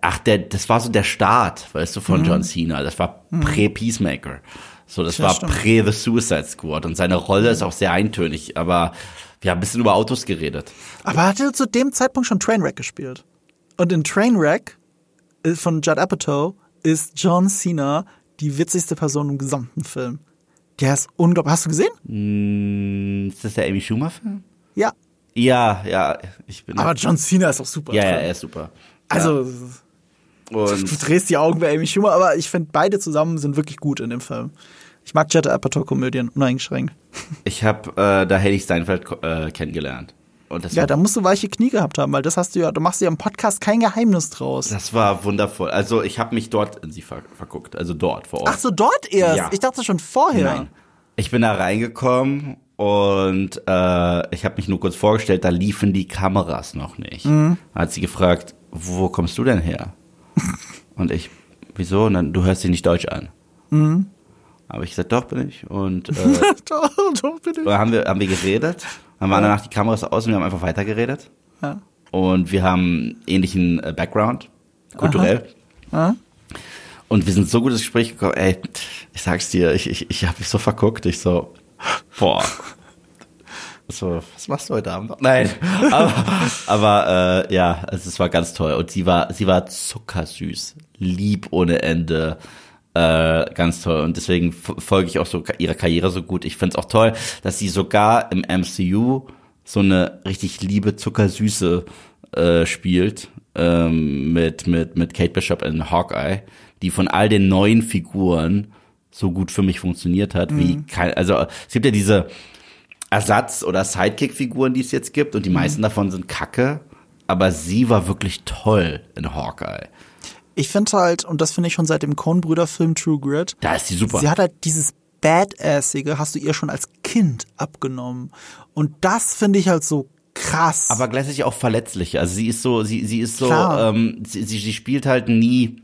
ach, der, das war so der Start, weißt du, von mhm. John Cena. Das war mhm. prä-Peacemaker. So, das, das war prä-The Suicide Squad und seine Rolle ist auch sehr eintönig, aber wir haben ein bisschen über Autos geredet. Aber er hatte zu dem Zeitpunkt schon Trainwreck gespielt. Und in Trainwreck äh, von Judd Apatow ist John Cena die witzigste Person im gesamten Film Der ist unglaublich. Hast du gesehen? Hm, ist das der Amy Schumer-Film? Ja. Ja, ja, ich bin. Aber John Cena ist auch super. ja, ja, er ist super. Also, Ja. du Und drehst die Augen bei Amy Schumer, aber ich finde beide zusammen sind wirklich gut in dem Film. Ich mag Judd Apatow-Komödien, uneingeschränkt. ich habe äh, da Haley Steinfeld äh, kennengelernt. Ja, da musst du weiche Knie gehabt haben, weil das hast du ja, du machst ja im Podcast kein Geheimnis draus. das war wundervoll. Also ich habe mich dort in sie ver verguckt, also dort vor Ort. Ach so, dort erst? Ja. Ich dachte schon vorher. Nein. Ich bin da reingekommen und äh, ich habe mich nur kurz vorgestellt, da liefen die Kameras noch nicht. Mhm. Hat sie gefragt, wo kommst du denn her? *laughs* und ich, wieso? Und dann, du hörst dich nicht Deutsch an. Mhm. Aber ich gesagt, doch bin ich. Und *laughs* äh, doch, doch, bitte. dann haben wir, haben wir geredet, dann waren danach die Kameras aus und wir haben einfach weitergeredet. Ja. Und wir haben ähnlichen äh, Background, kulturell. Ja. Und wir sind so gut ins Gespräch gekommen, ey, ich sag's dir, ich, ich, ich habe mich so verguckt, ich so, boah. *laughs* So, was machst du heute Abend? noch? Nein, *laughs* aber, aber äh, ja, also es war ganz toll und sie war, sie war zuckersüß, lieb ohne Ende, äh, ganz toll und deswegen folge ich auch so ihrer Karriere so gut. Ich find's auch toll, dass sie sogar im MCU so eine richtig liebe Zuckersüße äh, spielt ähm, mit mit mit Kate Bishop in Hawkeye, die von all den neuen Figuren so gut für mich funktioniert hat, wie kein, also es gibt ja diese Ersatz- oder Sidekick-Figuren, die es jetzt gibt, und die meisten davon sind kacke. Aber sie war wirklich toll in Hawkeye. Ich finde halt, und das finde ich schon seit dem Coen-Brüder-Film True Grit, Da ist sie super. sie hat halt dieses Badassige, hast du ihr schon als Kind abgenommen. Und das finde ich halt so krass. aber gleichzeitig auch verletzlich. Also sie ist so, sie, sie ist so, Klar. ähm, sie, sie, sie spielt halt nie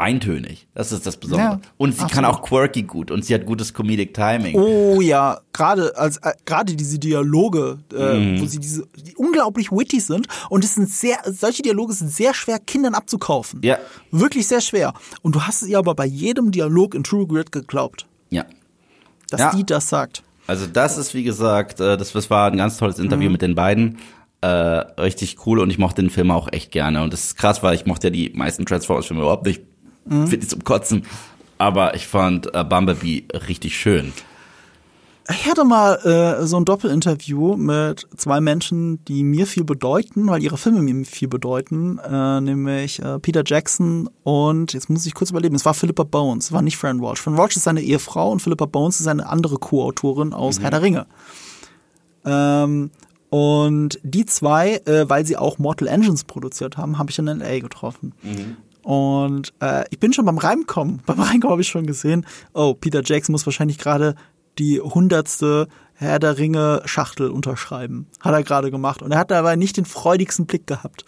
eintönig. Das ist das Besondere. Ja, und sie kann absolut. auch quirky gut und sie hat gutes Comedic Timing. Oh ja, gerade als äh, gerade diese Dialoge, äh, Mhm. wo sie diese die unglaublich witty sind und es sind sehr solche Dialoge sind sehr schwer Kindern abzukaufen. Ja. Wirklich sehr schwer. Und du hast es ihr aber bei jedem Dialog in True Grit geglaubt, Ja. dass Ja. die das sagt. Also das ist, wie gesagt, äh, das, das war ein ganz tolles Interview Mhm. mit den beiden. Äh, richtig cool und ich mochte den Film auch echt gerne. Und das ist krass, weil ich mochte ja die meisten Transformers-Filme überhaupt nicht. Mhm. Finde ich zum Kotzen. Aber ich fand äh, Bumblebee richtig schön. Ich hatte mal äh, so ein Doppelinterview mit zwei Menschen, die mir viel bedeuten, weil ihre Filme mir viel bedeuten, äh, nämlich äh, Peter Jackson und jetzt muss ich kurz überleben, es war Philippa Bones, es war nicht Fran Walsh. Fran Walsh ist seine Ehefrau und Philippa Bones ist eine andere Co-Autorin aus Herr der Ringe. Ähm, und die zwei, äh, weil sie auch Mortal Engines produziert haben, habe ich in L.A. getroffen. Und äh, ich bin schon beim Reinkommen. *laughs* Beim Reinkommen habe ich schon gesehen, oh, Peter Jackson muss wahrscheinlich gerade die hundertste Herr der Ringe Schachtel unterschreiben. Hat er gerade gemacht. Und er hat dabei nicht den freudigsten Blick gehabt.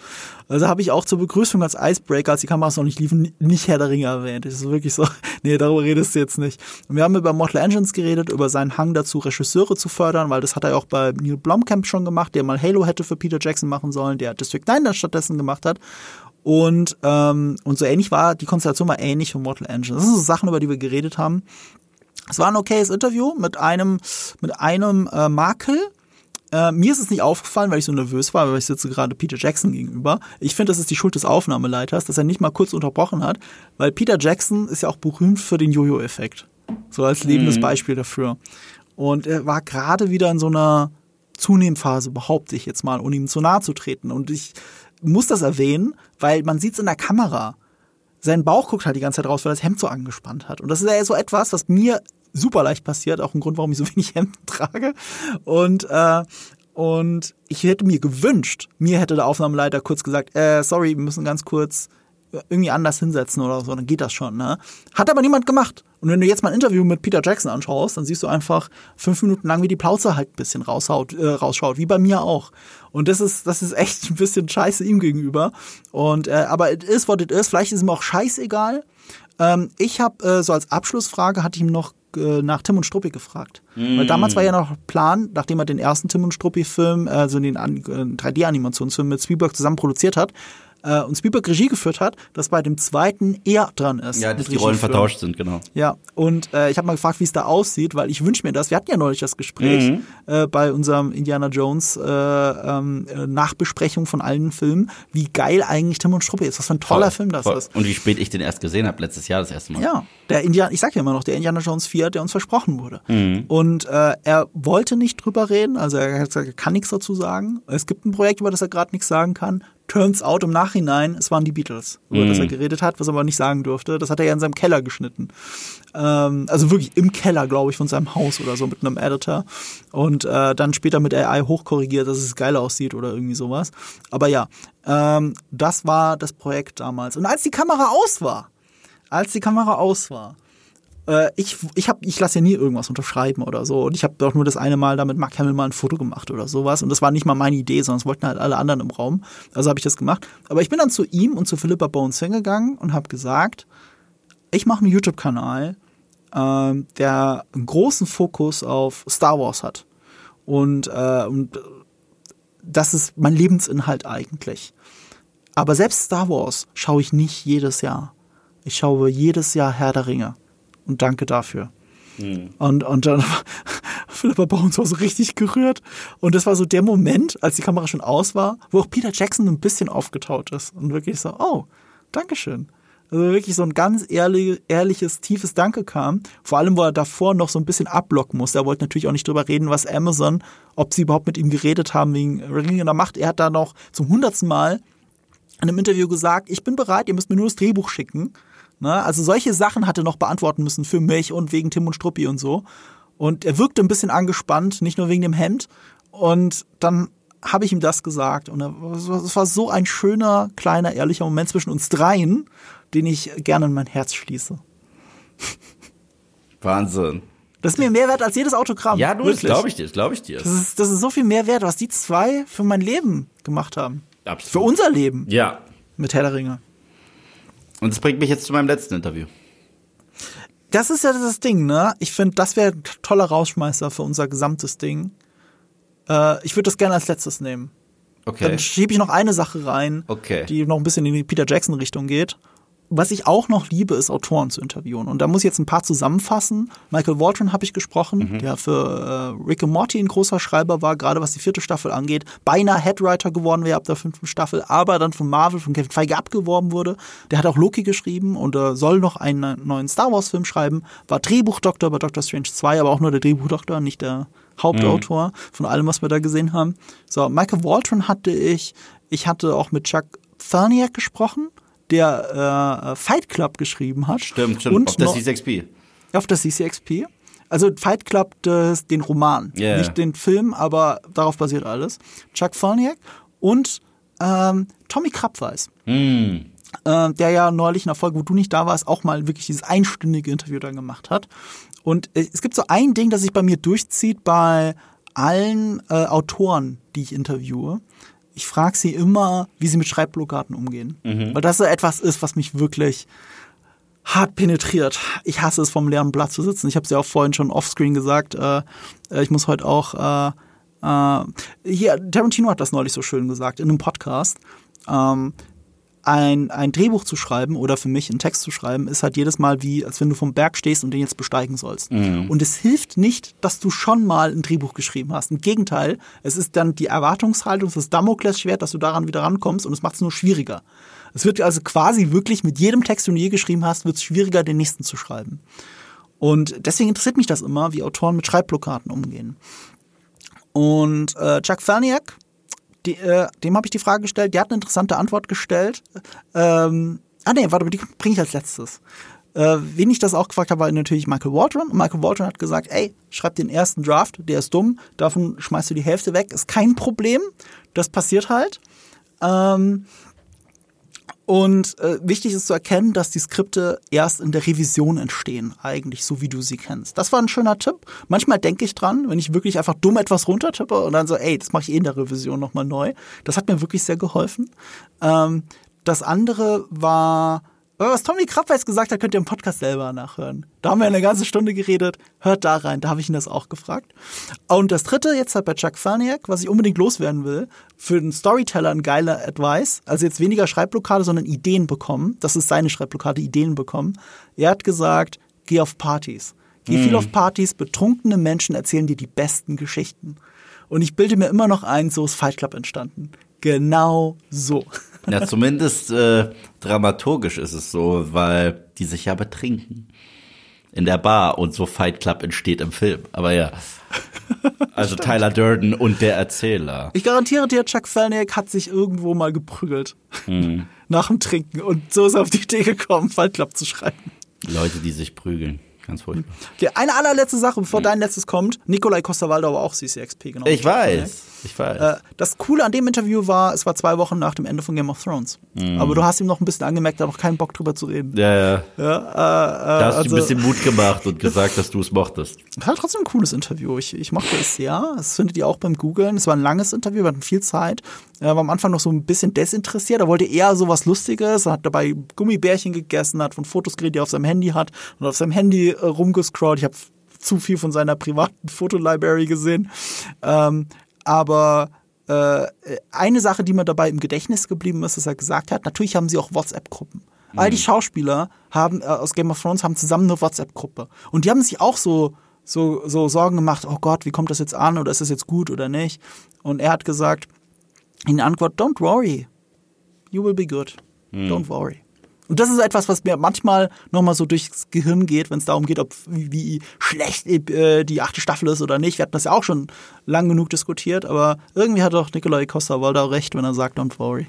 Also habe ich auch zur Begrüßung als Icebreaker, als die Kameras noch nicht liefen, nicht Herr der Ringe erwähnt. Das ist wirklich so, *laughs* nee, darüber redest du jetzt nicht. Und wir haben über Mortal Engines geredet, über seinen Hang dazu, Regisseure zu fördern, weil das hat er auch bei Neil Blomkamp schon gemacht, der mal Halo hätte für Peter Jackson machen sollen, der District 9 dann stattdessen gemacht hat. Und, ähm, und so ähnlich war, die Konstellation war ähnlich von Mortal Engines. Das sind so Sachen, über die wir geredet haben. Es war ein okayes Interview mit einem, mit einem äh, Makel. Äh, mir ist es nicht aufgefallen, weil ich so nervös war, weil ich sitze gerade Peter Jackson gegenüber. Ich finde, das ist die Schuld des Aufnahmeleiters, dass er nicht mal kurz unterbrochen hat, weil Peter Jackson ist ja auch berühmt für den Jojo-Effekt. So als lebendes Beispiel dafür. Und er war gerade wieder in so einer Zunehmphase, behaupte ich jetzt mal, ohne ihm zu nahe zu treten. Und ich muss das erwähnen, weil man sieht es in der Kamera sein Bauch guckt halt die ganze Zeit raus, weil er das Hemd so angespannt hat. Und das ist ja so etwas, was mir super leicht passiert, auch ein Grund, warum ich so *laughs* wenig Hemden trage. Und, äh, und ich hätte mir gewünscht, mir hätte der Aufnahmeleiter kurz gesagt, äh, sorry, wir müssen ganz kurz irgendwie anders hinsetzen oder so, dann geht das schon. Ne? Hat aber niemand gemacht. Und wenn du jetzt mal ein Interview mit Peter Jackson anschaust, dann siehst du einfach fünf Minuten lang, wie die Plauze halt ein bisschen raushaut, äh, rausschaut, wie bei mir auch. Und das ist, das ist echt ein bisschen scheiße ihm gegenüber. Und äh, aber it is what it is. Vielleicht ist ihm auch scheißegal. Ähm, ich habe äh, so als Abschlussfrage hatte ich ihm noch äh, nach Tim und Struppi gefragt. Weil damals war ja noch Plan, nachdem er den ersten Tim und Struppi-Film, also den An- äh, 3D-Animationsfilm mit Spielberg zusammen produziert hat, äh, und Spielberg Regie geführt hat, dass bei dem zweiten er dran ist. Ja, dass die Rollen führen. vertauscht sind, genau. Ja, und äh, ich habe mal gefragt, wie es da aussieht, weil ich wünsche mir das. Wir hatten ja neulich das Gespräch äh, bei unserem Indiana Jones äh, äh, Nachbesprechung von allen Filmen, wie geil eigentlich Tim und Struppi ist. Was für ein toller Film das Voll. ist. Und wie spät ich den erst gesehen habe, letztes Jahr das erste Mal. Ja, der Indiana, ich sag ja immer noch, der Indiana Jones 4, der uns versprochen wurde. Und äh, er wollte nicht drüber reden, also er hat gesagt, er kann nichts dazu sagen. Es gibt ein Projekt, über das er gerade nichts sagen kann. Turns out im Nachhinein, es waren die Beatles, über das er geredet hat, was er aber nicht sagen durfte. Das hat er ja in seinem Keller geschnitten. Ähm, also wirklich im Keller, glaube ich, von seinem Haus oder so mit einem Editor. Und äh, dann später mit AI hochkorrigiert, dass es geil aussieht oder irgendwie sowas. Aber ja, ähm, das war das Projekt damals. Und als die Kamera aus war, als die Kamera aus war, äh, ich, ich, hab, ich lasse ja nie irgendwas unterschreiben oder so. Und ich habe doch nur das eine Mal damit Mark Hamill mal ein Foto gemacht oder sowas. Und das war nicht mal meine Idee, sondern es wollten halt alle anderen im Raum. Also habe ich das gemacht. Aber ich bin dann zu ihm und zu Philippa Bones hingegangen und habe gesagt, ich mache einen YouTube-Kanal, ähm, der einen großen Fokus auf Star Wars hat. Und, äh, und das ist mein Lebensinhalt eigentlich. Aber selbst Star Wars schaue ich nicht jedes Jahr. Ich schaue jedes Jahr Herr der Ringe. Und danke dafür. Und, und dann war *laughs* Philippa Bones war so richtig gerührt. Und das war so der Moment, als die Kamera schon aus war, wo auch Peter Jackson ein bisschen aufgetaut ist. Und wirklich so, oh, Dankeschön. Also wirklich so ein ganz ehrlich, ehrliches, tiefes Danke kam. Vor allem, wo er davor noch so ein bisschen ablocken musste. Er wollte natürlich auch nicht drüber reden, was Amazon, ob sie überhaupt mit ihm geredet haben wegen Ring in der Macht. Er hat da noch zum hundertsten Mal in einem Interview gesagt, ich bin bereit, ihr müsst mir nur das Drehbuch schicken. Ne? Also solche Sachen hat er noch beantworten müssen für mich und wegen Tim und Struppi und so. Und er wirkte ein bisschen angespannt, nicht nur wegen dem Hemd. Und dann habe ich ihm das gesagt. Und es war so ein schöner, kleiner, ehrlicher Moment zwischen uns dreien, den ich gerne in mein Herz schließe. *laughs* Wahnsinn. Das ist mir mehr wert als jedes Autogramm. Ja, du, das Wirklich. glaube ich dir, das glaube ich dir. Das ist, das ist so viel mehr wert, was die zwei für mein Leben gemacht haben. Absolut. Für unser Leben Ja. mit Herr der Ringe. Und das bringt mich jetzt zu meinem letzten Interview. Das ist ja das Ding, ne? Ich finde, das wäre ein toller Rausschmeißer für unser gesamtes Ding. Äh, ich würde das gerne als letztes nehmen. Okay. Dann schiebe ich noch eine Sache rein, Okay. die noch ein bisschen in die Peter Jackson-Richtung geht. Was ich auch noch liebe, ist Autoren zu interviewen. Und da muss ich jetzt ein paar zusammenfassen. Michael Waldron habe ich gesprochen, der für äh, Rick and Morty ein großer Schreiber war, gerade was die vierte Staffel angeht. Beinahe Headwriter geworden wäre ab der fünften Staffel, aber dann von Marvel, von Kevin Feige abgeworben wurde. Der hat auch Loki geschrieben und äh, soll noch einen neuen Star Wars-Film schreiben. War Drehbuchdoktor bei Doctor Strange 2, aber auch nur der Drehbuchdoktor, nicht der Hauptautor von allem, was wir da gesehen haben. So, Michael Waldron hatte ich, ich hatte auch mit Chuck Ferniak gesprochen, der äh, Fight Club geschrieben hat. Stimmt, stimmt. Und Auf noch- C6P. auf der CCXP. Also Fight Club, das, den Roman, Ja. nicht den Film, aber darauf basiert alles. Chuck Ferniak und ähm, Tommy Krabweis. Hm. Äh, der ja neulich in der Folge, wo du nicht da warst, auch mal wirklich dieses einstündige Interview dann gemacht hat. Und äh, es gibt so ein Ding, das sich bei mir durchzieht bei allen äh, Autoren, die ich interviewe. Ich frage sie immer, wie sie mit Schreibblockaden umgehen. Weil das so etwas ist, was mich wirklich hart penetriert. Ich hasse es, vom leeren Blatt zu sitzen. Ich habe es ja auch vorhin schon offscreen gesagt. Äh, äh, ich muss heute auch. Äh, äh, hier, Tarantino hat das neulich so schön gesagt in einem Podcast. Ähm, ein, ein Drehbuch zu schreiben oder für mich einen Text zu schreiben, ist halt jedes Mal wie, als wenn du vom Berg stehst und den jetzt besteigen sollst. Und es hilft nicht, dass du schon mal ein Drehbuch geschrieben hast. Im Gegenteil, es ist dann die Erwartungshaltung, das Damoklesschwert, dass du daran wieder rankommst und es macht es nur schwieriger. Es wird also quasi wirklich mit jedem Text, den du je geschrieben hast, wird es schwieriger, den nächsten zu schreiben. Und deswegen interessiert mich das immer, wie Autoren mit Schreibblockaden umgehen. Und äh, Chuck Ferniak, die, äh, dem habe ich die Frage gestellt, der hat eine interessante Antwort gestellt. Ähm, ah nee, warte, die bringe ich als letztes. Äh, wen ich das auch gefragt habe, war natürlich Michael Waldron. Und Michael Waldron hat gesagt, ey, schreib den ersten Draft, der ist dumm, davon schmeißt du die Hälfte weg, ist kein Problem. Das passiert halt. Ähm, und äh, wichtig ist zu erkennen, dass die Skripte erst in der Revision entstehen, eigentlich so wie du sie kennst. Das war ein schöner Tipp. Manchmal denke ich dran, wenn ich wirklich einfach dumm etwas runtertippe und dann so, ey, das mache ich eh in der Revision nochmal neu. Das hat mir wirklich sehr geholfen. Ähm, das andere war, Aber was Tommy Krabweis gesagt hat, könnt ihr im Podcast selber nachhören. Da haben wir eine ganze Stunde geredet. Hört da rein, da habe ich ihn das auch gefragt. Und das dritte jetzt halt bei Chuck Falniak, was ich unbedingt loswerden will, für den Storyteller ein geiler Advice. Also jetzt weniger Schreibblockade, sondern Ideen bekommen. Das ist seine Schreibblockade, Ideen bekommen. Er hat gesagt, geh auf Partys. Geh viel auf Partys, betrunkene Menschen erzählen dir die besten Geschichten. Und ich bilde mir immer noch ein, so ist Fight Club entstanden. Genau so. Ja, zumindest äh, dramaturgisch ist es so, weil die sich ja betrinken. In der Bar und so Fight Club entsteht im Film. Aber ja. Also Tyler Durden und der Erzähler. Ich garantiere dir, Chuck Falniak hat sich irgendwo mal geprügelt. Nach dem Trinken. Und so ist er auf die Idee gekommen, Fight Club zu schreiben. Leute, die sich prügeln. Ganz furchtbar. Okay, eine allerletzte Sache, bevor dein letztes kommt. Nikolai Costa-Waldau war auch CCXP, genau. Ich weiß. Ich weiß. Äh, das Coole an dem Interview war, es war zwei Wochen nach dem Ende von Game of Thrones. Aber du hast ihm noch ein bisschen angemerkt, er hat noch keinen Bock drüber zu reden. ja, ja. Ja, äh, äh, Da hast du also- ein bisschen Mut gemacht und gesagt, dass du es mochtest. War trotzdem ein cooles Interview. Ich, ich mochte es sehr. Das findet ihr auch beim Googlen. Es war ein langes Interview, wir hatten viel Zeit. Er war am Anfang noch so ein bisschen desinteressiert. Er wollte eher so was Lustiges. Er hat dabei Gummibärchen gegessen, hat von Fotos geredet, die er auf seinem Handy hat und auf seinem Handy äh, rumgescrollt. Ich habe zu viel von seiner privaten Fotolibrary gesehen. Ähm, aber äh, eine Sache, die mir dabei im Gedächtnis geblieben ist, dass er gesagt hat, natürlich haben sie auch WhatsApp-Gruppen. All die Schauspieler haben äh, aus Game of Thrones haben zusammen eine WhatsApp-Gruppe. Und die haben sich auch so, so, so Sorgen gemacht, oh Gott, wie kommt das jetzt an oder ist das jetzt gut oder nicht? Und er hat gesagt, in Antwort, don't worry. You will be good. Don't worry. Und das ist etwas, was mir manchmal nochmal so durchs Gehirn geht, wenn es darum geht, ob wie, schlecht äh, die achte Staffel ist oder nicht. Wir hatten das ja auch schon lang genug diskutiert, aber irgendwie hat auch Nikolai Costa-Waldau recht, wenn er sagt, don't worry.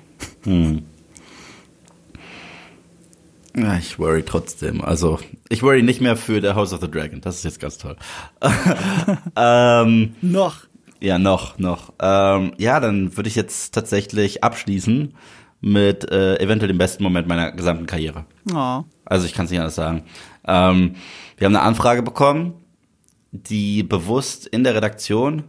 Ja, ich worry trotzdem. Also, ich worry nicht mehr für The House of the Dragon. Das ist jetzt ganz toll. *laughs* ähm, Noch. ja, noch, noch. Ähm, ja, dann würde ich jetzt tatsächlich abschließen mit äh, eventuell dem besten Moment meiner gesamten Karriere. Oh. Also ich kann es nicht anders sagen. Ähm, wir haben eine Anfrage bekommen, die bewusst in der Redaktion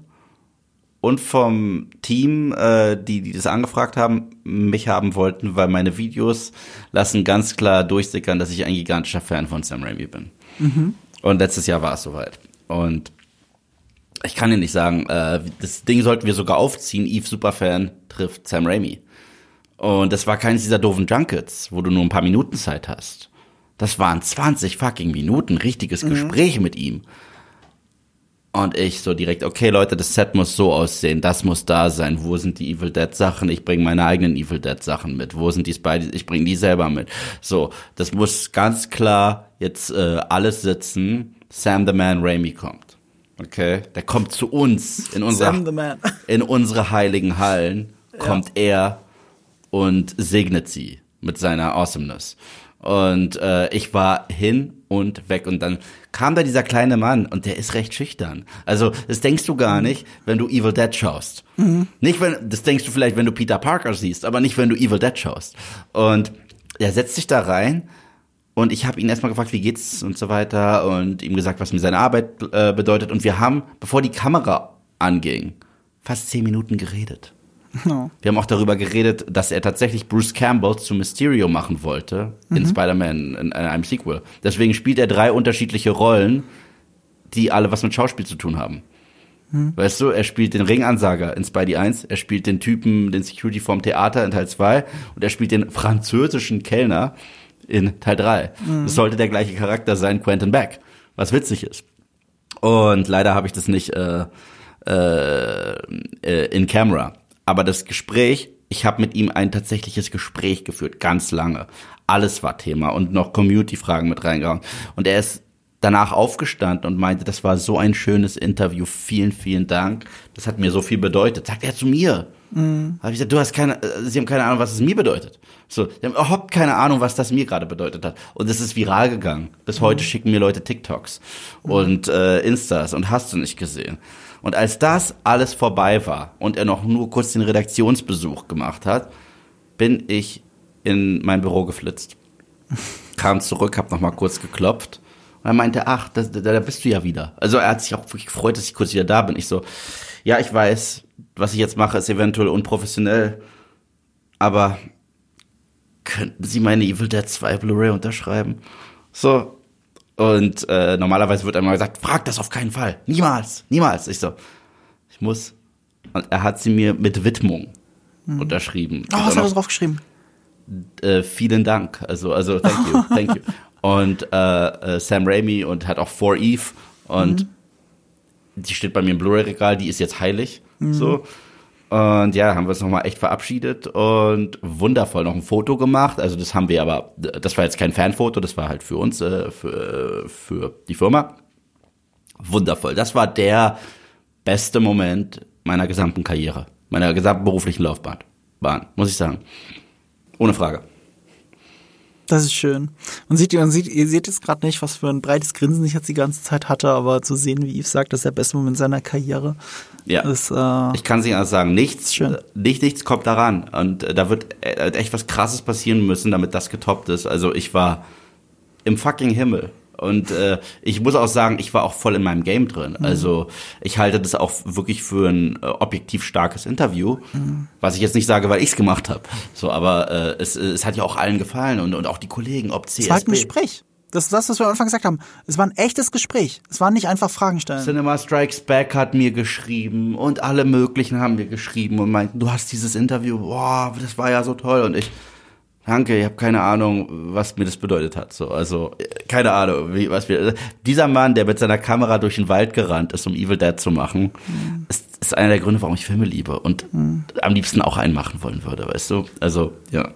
und vom Team, äh, die, die das angefragt haben, mich haben wollten, weil meine Videos lassen ganz klar durchsickern, dass ich ein gigantischer Fan von Sam Raimi bin. Und letztes Jahr war es soweit. Und ich kann dir nicht sagen, äh, das Ding sollten wir sogar aufziehen. Eve Superfan trifft Sam Raimi. Und das war keines dieser doofen Junkets, wo du nur ein paar Minuten Zeit hast. Das waren 20 fucking Minuten, richtiges Gespräch mit ihm. Und ich so direkt, okay Leute, das Set muss so aussehen, das muss da sein. Wo sind die Evil Dead Sachen? Ich bringe meine eigenen Evil Dead Sachen mit. Wo sind die Spidey? Ich bringe die selber mit. So, das muss ganz klar jetzt äh, alles sitzen. Sam the Man Raimi kommt. Okay, der kommt zu uns in Man. in unsere heiligen Hallen kommt er und segnet sie mit seiner Awesomeness. Und äh, ich war hin und weg. Und dann kam da dieser kleine Mann und der ist recht schüchtern. Also das denkst du gar nicht, wenn du Evil Dead schaust. Nicht wenn, das denkst du vielleicht, wenn du Peter Parker siehst, aber nicht, wenn du Evil Dead schaust. Und er setzt sich da rein und ich habe ihn erstmal gefragt, wie geht's und so weiter und ihm gesagt, was mir seine Arbeit äh, bedeutet. Und wir haben, bevor die Kamera anging, fast zehn Minuten geredet. No. Wir haben auch darüber geredet, dass er tatsächlich Bruce Campbell zu Mysterio machen wollte in Spider-Man in, in einem Sequel. Deswegen spielt er drei unterschiedliche Rollen, die alle was mit Schauspiel zu tun haben. Weißt du, er spielt den Ringansager in Spidey 1, er spielt den Typen, den Security vom Theater in Teil 2 und er spielt den französischen Kellner in Teil 3. Das sollte der gleiche Charakter sein, Quentin Beck, was witzig ist. Und leider habe ich das nicht äh, äh, äh, in Camera. Aber das Gespräch, ich habe mit ihm ein tatsächliches Gespräch geführt, ganz lange. Alles war Thema und noch Community-Fragen mit reingehauen. Und er ist danach aufgestanden und meinte, das war so ein schönes Interview, vielen, vielen Dank. Das hat mir so viel bedeutet. Sagt er zu mir. Mhm. Habe ich gesagt, du hast keine, äh, sie haben keine Ahnung, was es mir bedeutet. So, sie haben überhaupt keine Ahnung, was das mir gerade bedeutet hat. Und es ist viral gegangen. Bis heute schicken mir Leute TikToks und äh, Instas und hast du nicht gesehen. Und als das alles vorbei war und er noch nur kurz den Redaktionsbesuch gemacht hat, bin ich in mein Büro geflitzt. *laughs* Kam zurück, hab noch mal kurz geklopft. Und er meinte, ach, da, da, bist du ja wieder. Also er hat sich auch wirklich gefreut, dass ich kurz wieder da bin. Ich so, ja, ich weiß, was ich jetzt mache, ist eventuell unprofessionell. Aber könnten Sie meine Evil Dead 2 Blu-ray unterschreiben? So. Und äh, normalerweise wird einmal gesagt, frag das auf keinen Fall. Niemals, niemals. Ich so, ich muss. Und er hat sie mir mit Widmung unterschrieben. Oh, was hat er drauf geschrieben? äh, vielen Dank. Also, also thank you, *laughs* thank you. Und äh, äh, Sam Raimi und hat auch For Eve und die steht bei mir im Blu-ray-Regal, die ist jetzt heilig. So. Und ja, haben wir uns nochmal echt verabschiedet und wundervoll noch ein Foto gemacht. Also das haben wir aber, das war jetzt kein Fanfoto, das war halt für uns, äh, für, für die Firma. Wundervoll. Das war der beste Moment meiner gesamten Karriere, meiner gesamten beruflichen Laufbahn, Bahn, muss ich sagen. Ohne Frage. Das ist schön. Man sieht, man sieht, ihr seht jetzt gerade nicht, was für ein breites Grinsen ich jetzt die ganze Zeit hatte, aber zu sehen, wie Yves sagt, das ist der beste Moment seiner Karriere. Ja. Ist, äh, Ich kann es nicht anders sagen. Nichts, Schön. nicht, nichts kommt daran. Und äh, da wird äh, echt was Krasses passieren müssen, damit das getoppt ist. Also ich war im fucking Himmel. Und äh, ich muss auch sagen, ich war auch voll in meinem Game drin. Also ich halte das auch wirklich für ein äh, objektiv starkes Interview, was ich jetzt nicht sage, weil ich es gemacht habe. So, aber äh, es, es hat ja auch allen gefallen und, und auch die Kollegen, ob CSB. es war halt ein Gespräch. Das ist das, was wir am Anfang gesagt haben. Es war ein echtes Gespräch. Es war nicht einfach Fragen stellen. Cinema Strikes Back hat mir geschrieben und alle möglichen haben mir geschrieben und meinten, du hast dieses Interview, boah, das war ja so toll und ich, danke, ich habe keine Ahnung, was mir das bedeutet hat. So, also keine Ahnung, wie, was wir. Dieser Mann, der mit seiner Kamera durch den Wald gerannt ist, um Evil Dead zu machen, ist, ist einer der Gründe, warum ich Filme liebe und am liebsten auch einen machen wollen würde, weißt du? Also ja,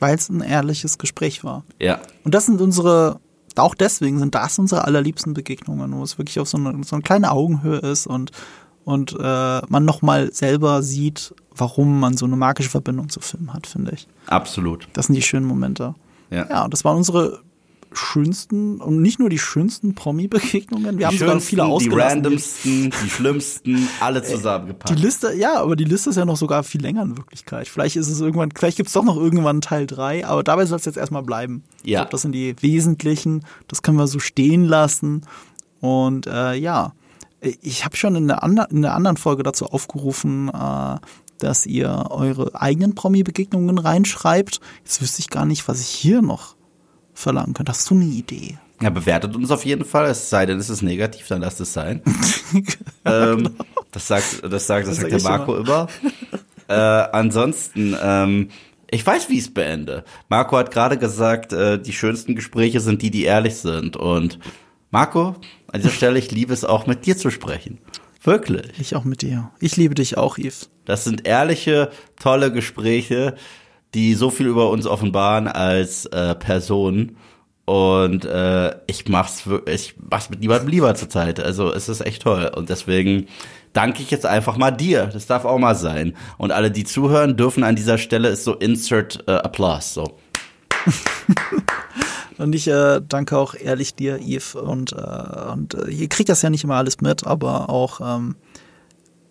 Weil es ein ehrliches Gespräch war. ja, Und das sind unsere, auch deswegen sind das unsere allerliebsten Begegnungen, wo es wirklich auf so eine, so eine kleine Augenhöhe ist und, und äh, man nochmal selber sieht, warum man so eine magische Verbindung zu Filmen hat, finde ich. absolut. Das sind die schönen Momente. Ja. Ja, das waren unsere schönsten und nicht nur die schönsten Promi-Begegnungen. Wir haben die sogar schönsten, viele die ausgelassen. randomsten, die schlimmsten, alle Die zusammengepackt. Liste, ja, aber die Liste ist ja noch sogar viel länger in Wirklichkeit. Vielleicht ist es irgendwann, vielleicht gibt es doch noch irgendwann Teil 3, aber dabei soll es jetzt erstmal bleiben. Ich Ja. glaub, das sind die wesentlichen, das können wir so stehen lassen. Und äh, ja, ich habe schon in der, ander, in der anderen Folge dazu aufgerufen, äh, dass ihr eure eigenen Promi-Begegnungen reinschreibt. Jetzt wüsste ich gar nicht, was ich hier noch verlangen könnte. Hast du eine Idee? Ja, bewertet uns auf jeden Fall, es sei denn, es ist negativ, dann lasst es sein. *laughs* ähm, das sagt, das sagt, das Das sagt sag der Marco immer. *laughs* äh, ansonsten, ähm, ich weiß, wie ich es beende. Marco hat gerade gesagt, äh, die schönsten Gespräche sind die, die ehrlich sind. Und Marco, an dieser Stelle, ich liebe es auch mit dir zu sprechen. Wirklich. Ich auch mit dir. Ich liebe dich auch, Yves. Das sind ehrliche, tolle Gespräche, die so viel über uns offenbaren als äh, Person. Und äh, ich mach's wirklich, ich mach's mit niemandem lieber zurzeit. Also es ist echt toll. Und deswegen danke ich jetzt einfach mal dir. Das darf auch mal sein. Und alle, die zuhören, dürfen an dieser Stelle ist so Insert äh, Applaus. So. *laughs* Und ich äh, danke auch ehrlich dir, Yves. Und, äh, und äh, ihr kriegt das ja nicht immer alles mit, aber auch, ähm,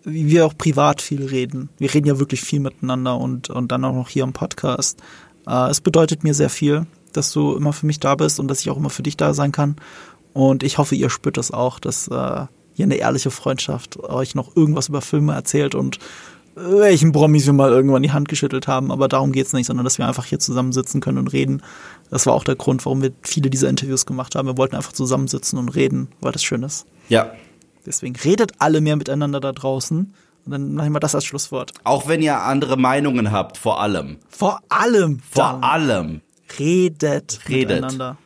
wie wir auch privat viel reden. Wir reden ja wirklich viel miteinander und, und dann auch noch hier im Podcast. Äh, es bedeutet mir sehr viel, dass du immer für mich da bist und dass ich auch immer für dich da sein kann. Und ich hoffe, ihr spürt das auch, dass äh, hier eine ehrliche Freundschaft euch noch irgendwas über Filme erzählt und welchen Promis wir mal irgendwann die Hand geschüttelt haben, aber darum geht's nicht, sondern dass wir einfach hier zusammensitzen können und reden. Das war auch der Grund, warum wir viele dieser Interviews gemacht haben. Wir wollten einfach zusammensitzen und reden, weil das schön ist. Ja. Deswegen redet alle mehr miteinander da draußen. Und dann machen wir das als Schlusswort. Auch wenn ihr andere Meinungen habt, vor allem. Vor allem, Vor allem. redet, Redet. miteinander.